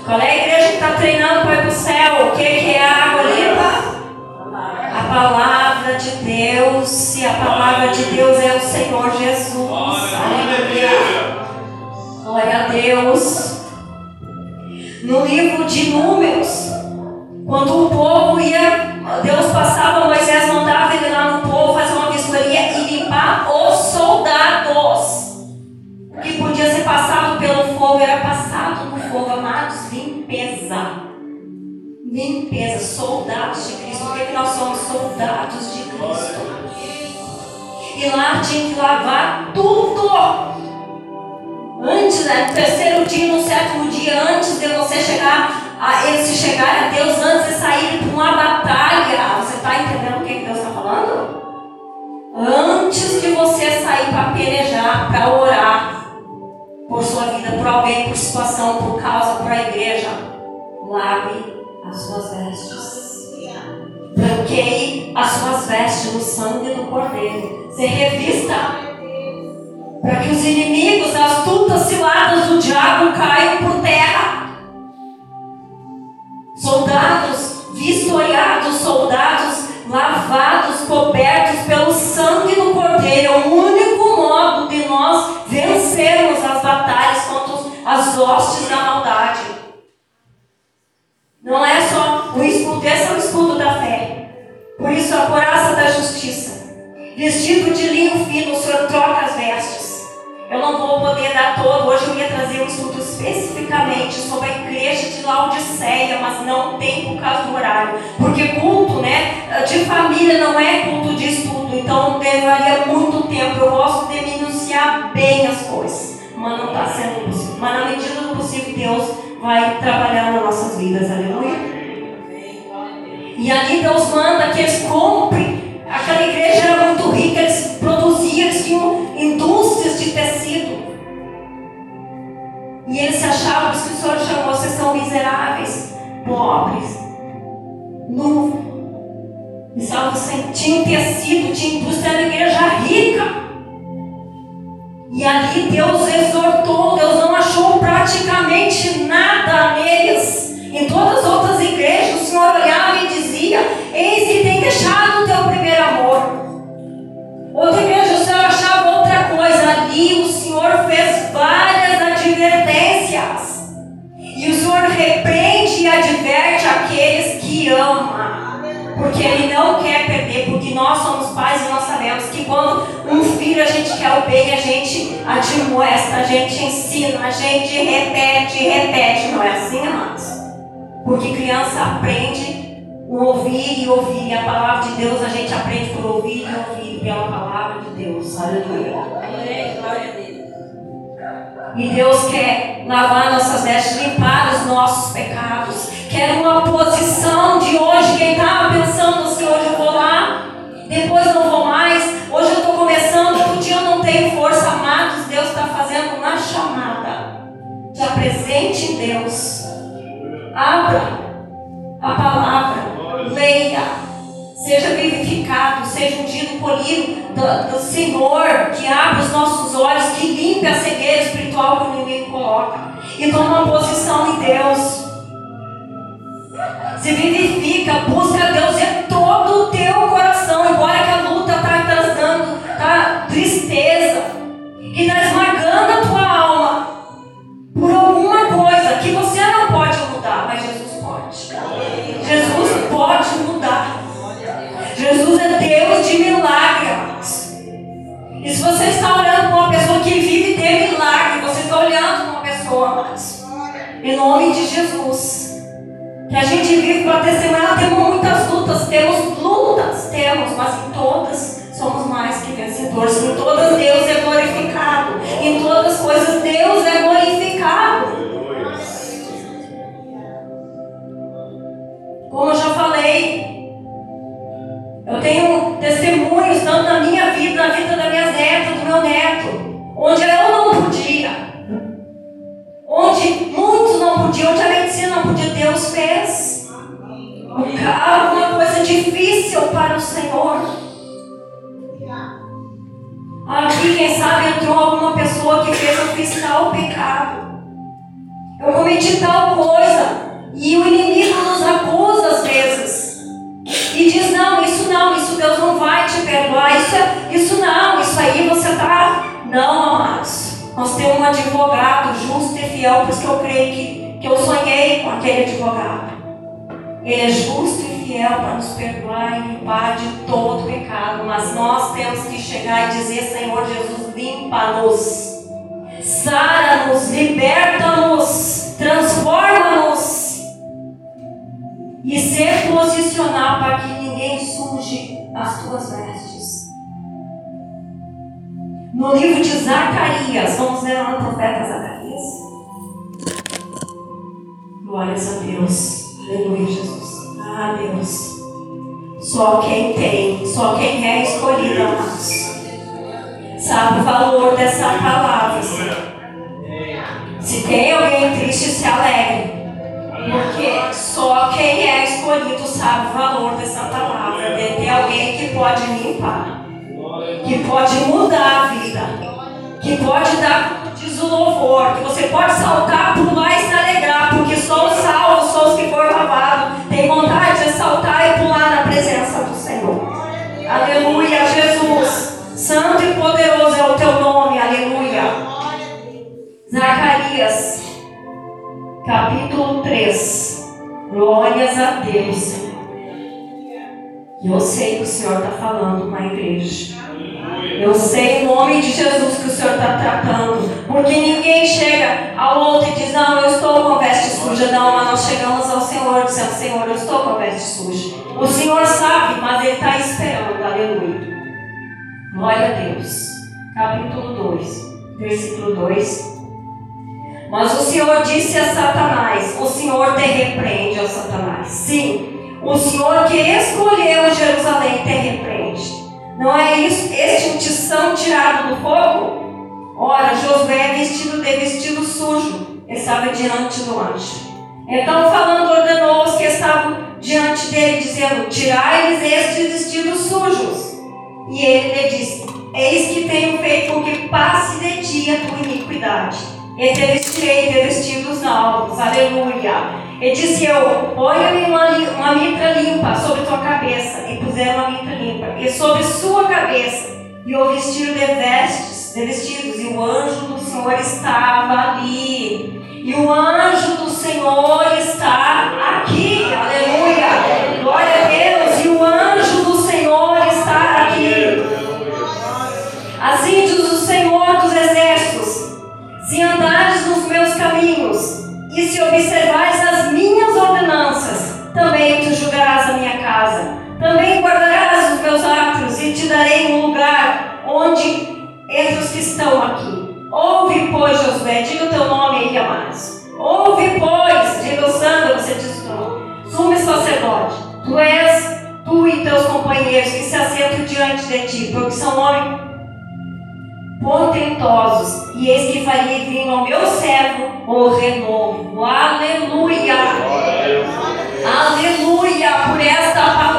Qual é a igreja que está treinando para ir para o céu? O que, que é a água limpa? A palavra de Deus. E a palavra de Deus é o Senhor Jesus. Aleluia. Glória a Deus. No livro de Números, quando o povo ia, Deus passava, Moisés mandava ele lá no povo fazer uma vistoria e limpar os soldados. O que podia ser passado pelo fogo era passado no fogo, amados, limpeza. Limpeza, soldados de Cristo. Por que nós somos soldados de Cristo? E lá tinha que lavar tudo. Antes, né, no terceiro dia, no sétimo dia, antes de você chegar a eles se chegarem a Deus antes de saírem para uma batalha. Você está entendendo o que, que Deus está falando? Antes de você sair para pelejar, para orar por sua vida, por alguém, por situação, por causa, por a igreja, lave as suas vestes. Branqueie as suas vestes no sangue do Cordeiro. Se revista para que os inimigos, as astutas ciladas do diabo caiam por terra soldados vistoriados, soldados lavados, cobertos pelo sangue do Cordeiro. É o único modo de nós vencermos as batalhas contra as hostes da maldade. Não é só o escudo, esse é o escudo da fé. Por isso, a coraça da justiça. Vestido de linho fino, o Senhor troca as vestes. Eu não vou poder dar todo. Hoje eu ia trazer um estudo especificamente sobre a igreja de Laodiceia, mas não tem por causa do horário. Porque culto né, de família não é culto de estudo, então levaria muito tempo. Eu gosto de minuciar bem as coisas, mas não está sendo possível. Mas na medida do possível, Deus vai trabalhar nas nossas vidas. Aleluia. E ali Deus manda que eles comprem. Aquela igreja era muito rica, eles produziam, eles tinham indústrias de tecido. E eles achavam, que o Senhor chamou, vocês são miseráveis, pobres, nu. Estavam sem, tinha tecido, tinha indústria da igreja rica. E ali Deus exortou, Deus não achou praticamente nada neles. Em todas as outras igrejas, o Senhor olhava e dizia: Eis que tem deixado o teu primeiro amor. Outra igreja, o Senhor achava outra coisa. Ali o Senhor fez várias advertências. E o Senhor repreende e adverte aqueles que ama. Porque Ele não quer perder, porque nós somos pais e nós sabemos que quando um filho a gente quer o bem, a gente admoesta, a gente ensina, a gente repete, repete. Não é assim, amados? Porque criança aprende o ouvir e ouvir. E a palavra de Deus a gente aprende por ouvir e ouvir pela palavra de Deus. Aleluia. Glória a Deus. E Deus quer lavar nossas vestes, limpar os nossos pecados. Quer uma posição de hoje. Quem estava pensando assim, hoje eu vou lá, depois não vou mais, hoje eu estou começando, outro dia eu não tenho força, amados. Deus está fazendo uma chamada. Te apresente Deus. Abra a palavra leia, seja vivificado, seja ungido, polido do, do Senhor, que abre os nossos olhos, que limpe a cegueira espiritual que o inimigo coloca, e toma uma posição em Deus. Se vivifica, busca Deus em todo o teu coração, embora que a luta está trazendo tá, tristeza, que está esmagando a tua alma por alguma coisa que você não pode mudar, mas Jesus pode. Jesus pode mudar. Jesus é Deus de milagres. E se você está olhando para uma pessoa que vive de milagre, você está olhando para uma pessoa, mas em nome de Jesus. Que a gente vive para testemunhar, temos muitas lutas, temos lutas, temos, mas em todas somos mais que vencedores. Em todas Deus é glorificado. Em todas as coisas Deus é glorificado. Como eu já falei, eu tenho testemunhos tanto na minha vida, na vida das minhas netas, do meu neto, onde eu não podia. Podia, onde a medicina não podia, Deus fez. O carro é uma coisa difícil para o Senhor. Aqui, quem sabe, entrou alguma pessoa que fez o fiscal pecado. Eu cometi tal coisa. E o inimigo nos acusa às vezes. E diz: não, isso não, isso Deus não vai te perdoar. Isso, isso não, isso aí você está. Não, amados. Nós temos um advogado justo e fiel, por isso que eu creio que, que eu sonhei com aquele advogado. Ele é justo e fiel para nos perdoar e limpar de todo pecado. Mas nós temos que chegar e dizer: Senhor Jesus, limpa-nos sara-nos, liberta-nos, transforma-nos e se posicionar para que ninguém suje as tuas vestes. No livro de Zacarias, vamos ler lá no profeta Zacarias. Glórias a Deus, aleluia, Jesus. Ah, Deus. Só quem tem, só quem é escolhido, amados sabe o valor dessa palavra. Se tem alguém triste, se alegre. Porque só quem é escolhido sabe o valor dessa palavra. Ter alguém que pode limpar, que pode mudar a vida, que pode dar, diz o louvor, que você pode saltar, pular e se alegrar, porque só os salvos, só os que foram lavados, têm vontade de saltar e pular na presença do Senhor. Aleluia, Jesus. Santo e poderoso é o teu nome, aleluia. Zacarias, capítulo 3. Glórias a Deus, Eu sei que o Senhor está falando com a igreja. Eu sei em nome de Jesus que o Senhor está tratando. Porque ninguém chega ao outro e diz: Não, eu estou com a veste suja. Não, mas nós chegamos ao Senhor dizendo: Senhor, eu estou com a veste suja. O Senhor sabe, mas Ele está esperando. Aleluia. Glória a Deus. Capítulo 2, versículo 2. Mas o Senhor disse a Satanás: O Senhor te repreende, ó Satanás. Sim, o Senhor que escolheu Jerusalém te repreende. Não é isso, este tição tirado do fogo? Ora, Josué, vestido de vestido sujo, estava diante do anjo. Então, falando, ordenou os que estavam diante dele, dizendo: Tirai-lhes estes vestidos sujos. E ele lhe disse: Eis que tenho feito com que passe de ti a tua iniquidade. E te vestirei de vestidos novos. Aleluia. E disse eu: Põe-me uma, uma mitra limpa sobre tua cabeça. E puseram uma mitra limpa. E sobre sua cabeça. E o vestiram de vestes, de vestidos. E o anjo do Senhor estava ali. E o anjo do Senhor está aqui. Aleluia. Glória a Deus. E se observares as minhas ordenanças, também tu julgarás a minha casa. Também guardarás os meus atos e te darei um lugar onde entre os que estão aqui. Ouve, pois, Josué, diga o teu nome aí, amados. Ouve, pois, diga o Sandro, você diz o nome. Sume sacerdote, tu és tu e teus companheiros que se assentam diante de ti, porque são homens portentosos, e eis que faria vir ao meu servo o renovo. Aleluia! Aleluia por esta palavra.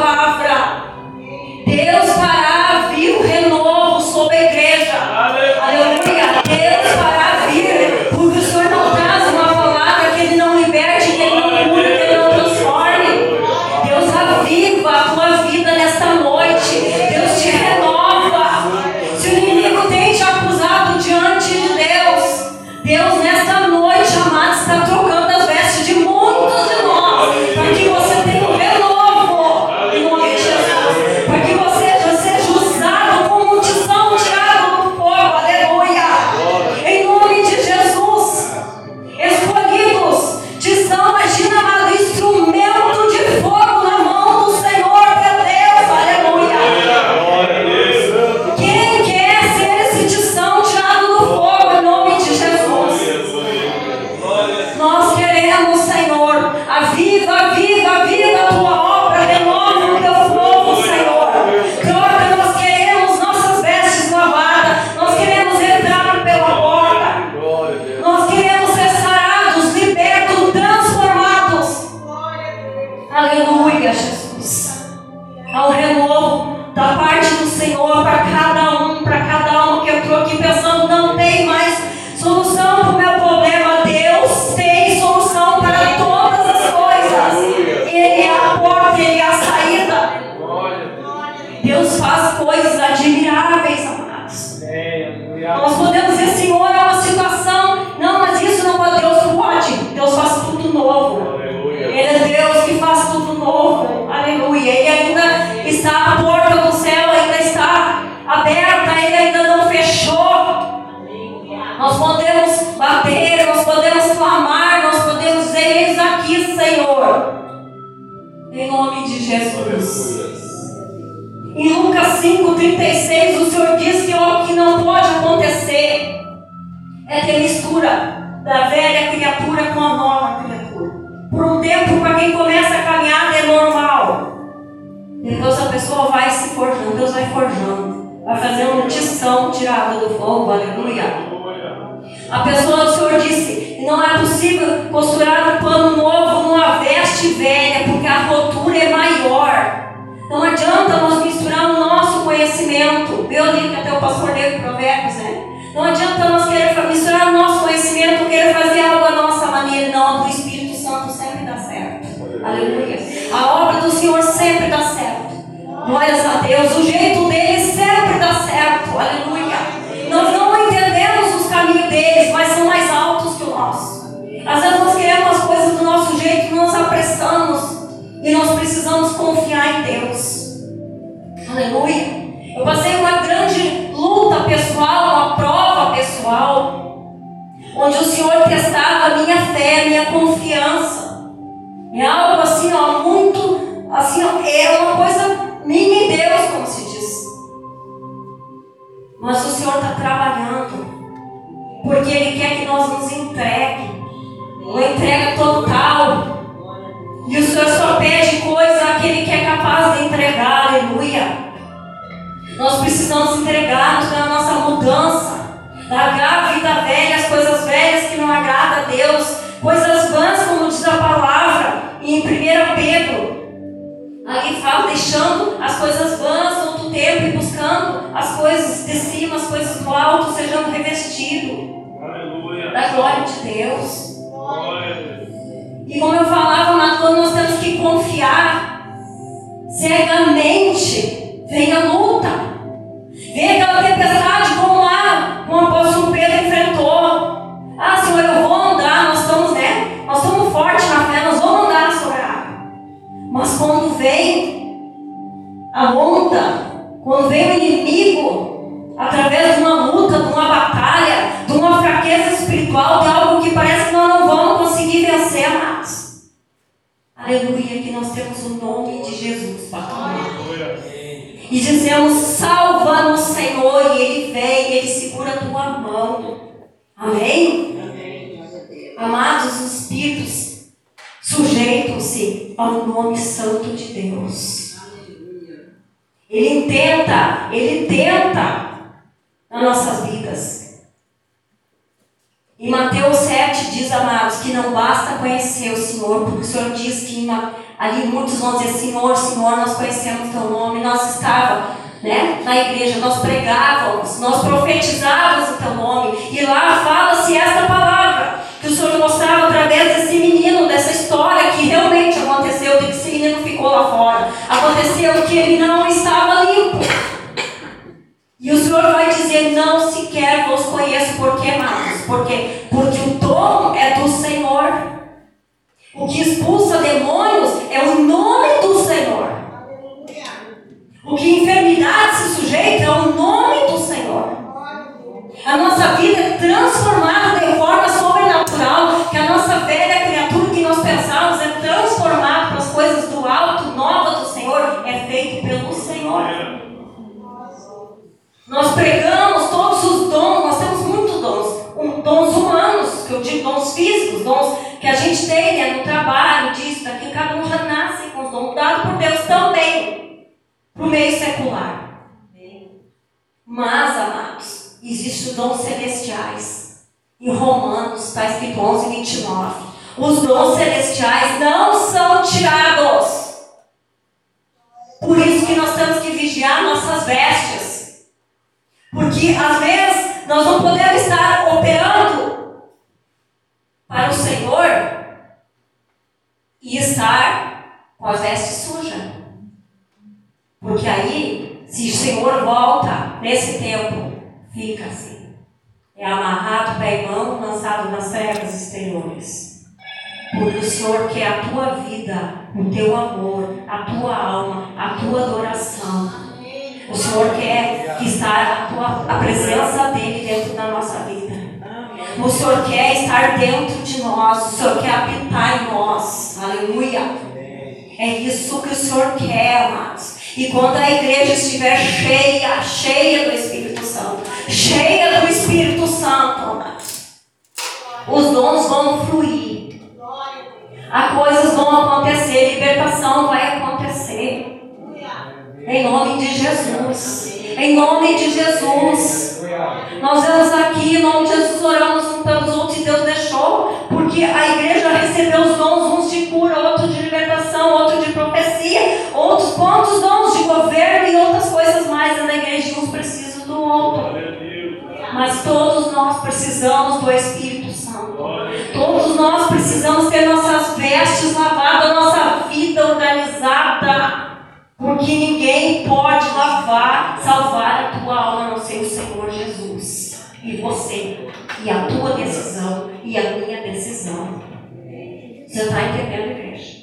Você está entendendo, igreja?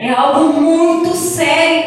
É algo muito sério,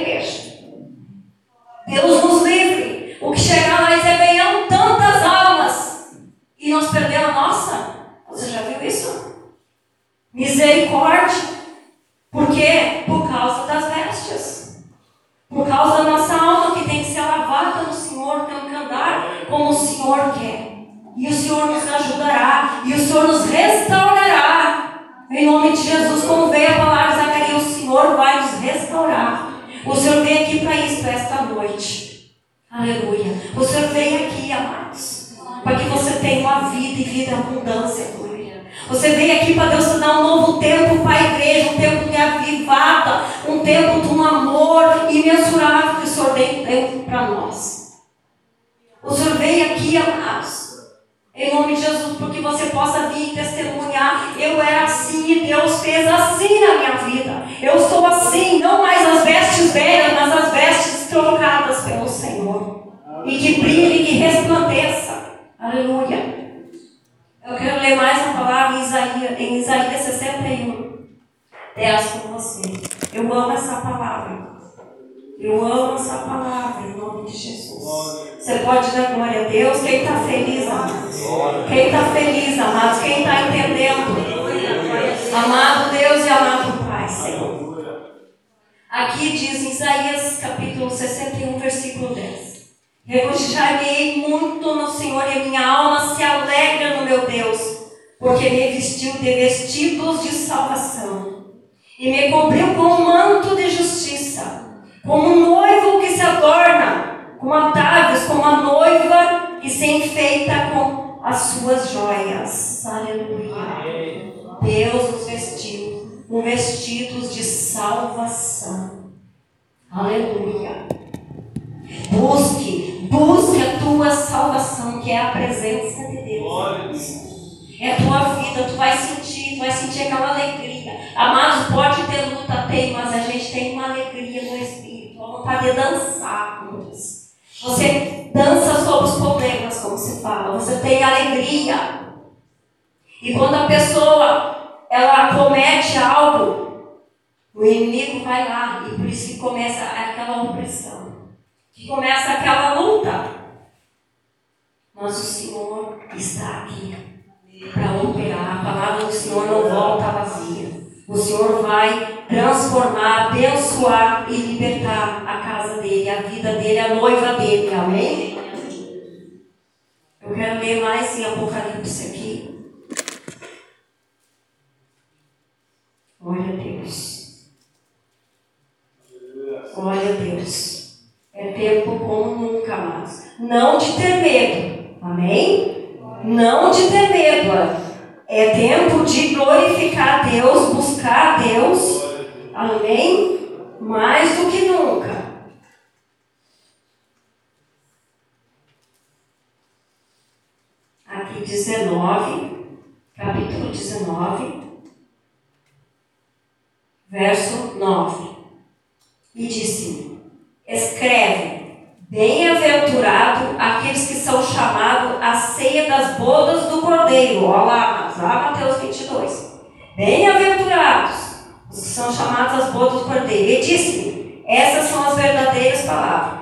bodas do Cordeiro. E disse-me: Essas são as verdadeiras palavras.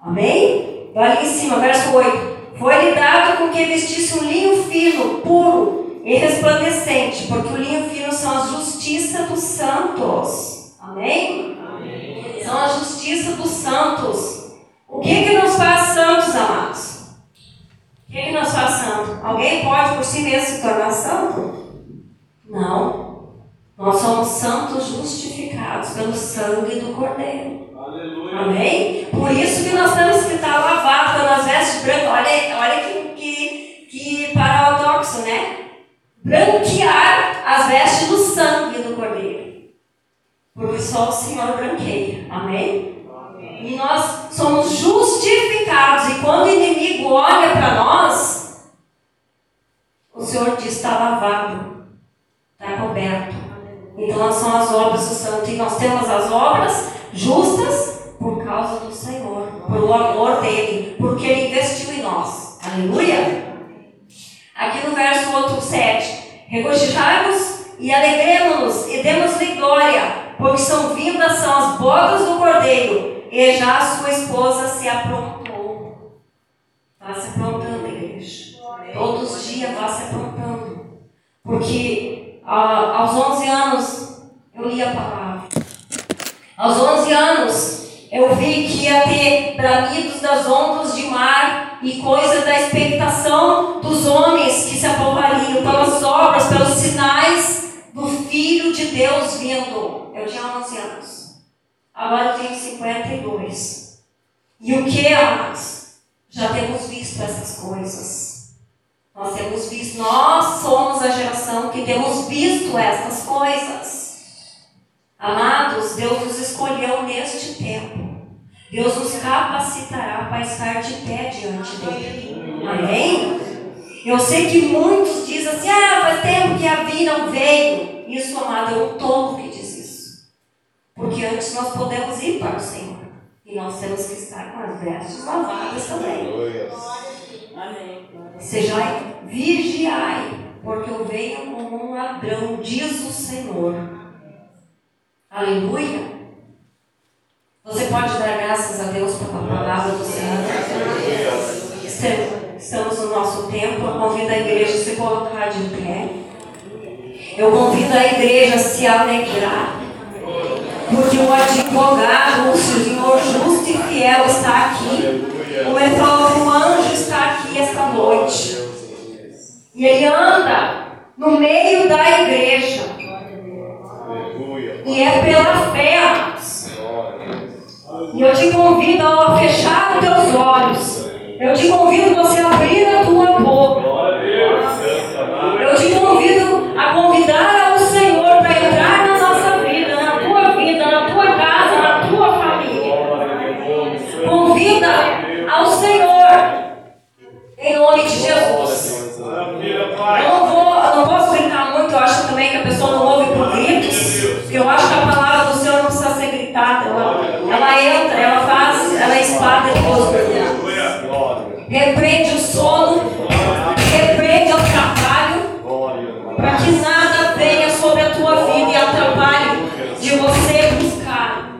Amém? Ali em cima, verso 8. Foi-lhe dado com que vestisse um linho fino, puro e resplandecente, porque o linho fino são a justiça dos santos. Amém? Amém. São a justiça dos santos. O que que nos faz santos, amados? O que que nos faz santo? Alguém pode por si mesmo se tornar santo? Não. Nós somos santos justificados pelo sangue do Cordeiro. Aleluia. Amém? Por isso que nós temos que estar lavados nas vestes brancas. Olha, olha que, que, que paradoxo, né? Branquear as vestes do sangue do Cordeiro. Porque só o Senhor branqueia. Amém? Amém? E nós somos justificados. E quando o inimigo olha para nós, o Senhor diz: está lavado, está coberto. Então somos as obras do santo. E nós temos as obras justas por causa do Senhor, pelo amor dele, porque ele investiu em nós. Aleluia! Aqui no verso outro 7, regozijai-vos e alegremos-nos e demos-lhe glória, porque são vindas são as bodas do cordeiro, e já a sua esposa se aprontou. Vá se aprontando, igreja. Todos os dias vá se aprontando. Porque ah, aos 11 anos eu li a palavra. Aos 11 anos, eu vi que ia ter bramidos das ondas de mar e coisas da expectação dos homens que se apouvariam pelas obras, pelos sinais do Filho de Deus vindo. Eu tinha 11 anos. Agora eu tenho 52. E o que, amados? Já temos visto essas coisas. Nós temos visto, nós somos a geração que temos visto essas coisas. Amados, Deus nos escolheu neste tempo. Deus nos capacitará para estar de pé diante dele. Amém? Eu sei que muitos dizem assim: ah, faz tempo que a vida não veio. Isso, amado, é um tolo que diz isso. Porque antes nós podemos ir para o Senhor. E nós temos que estar com as vestes lavadas também. Sejai vigiai, porque eu venho como um ladrão, diz o Senhor. Aleluia. Você pode dar graças a Deus pela palavra do Senhor. Estamos no nosso tempo. Eu convido a igreja a se colocar de pé. Eu convido a igreja a se alegrar. Porque o advogado, o Senhor justo e fiel está aqui. O aqui esta noite. E ele anda no meio da igreja. E é pela fé. E eu te convido a fechar os teus olhos. Eu te convido a você abrir a tua boca. Eu acho que a palavra do Senhor não precisa ser gritada. Ela, ela entra, ela faz, ela é espada de Deus. Repreende o sono, repreende o trabalho, para que nada venha sobre a tua vida e atrapalhe de você buscar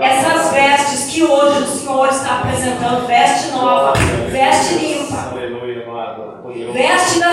essas vestes que hoje o Senhor está apresentando veste nova, veste limpa, veste da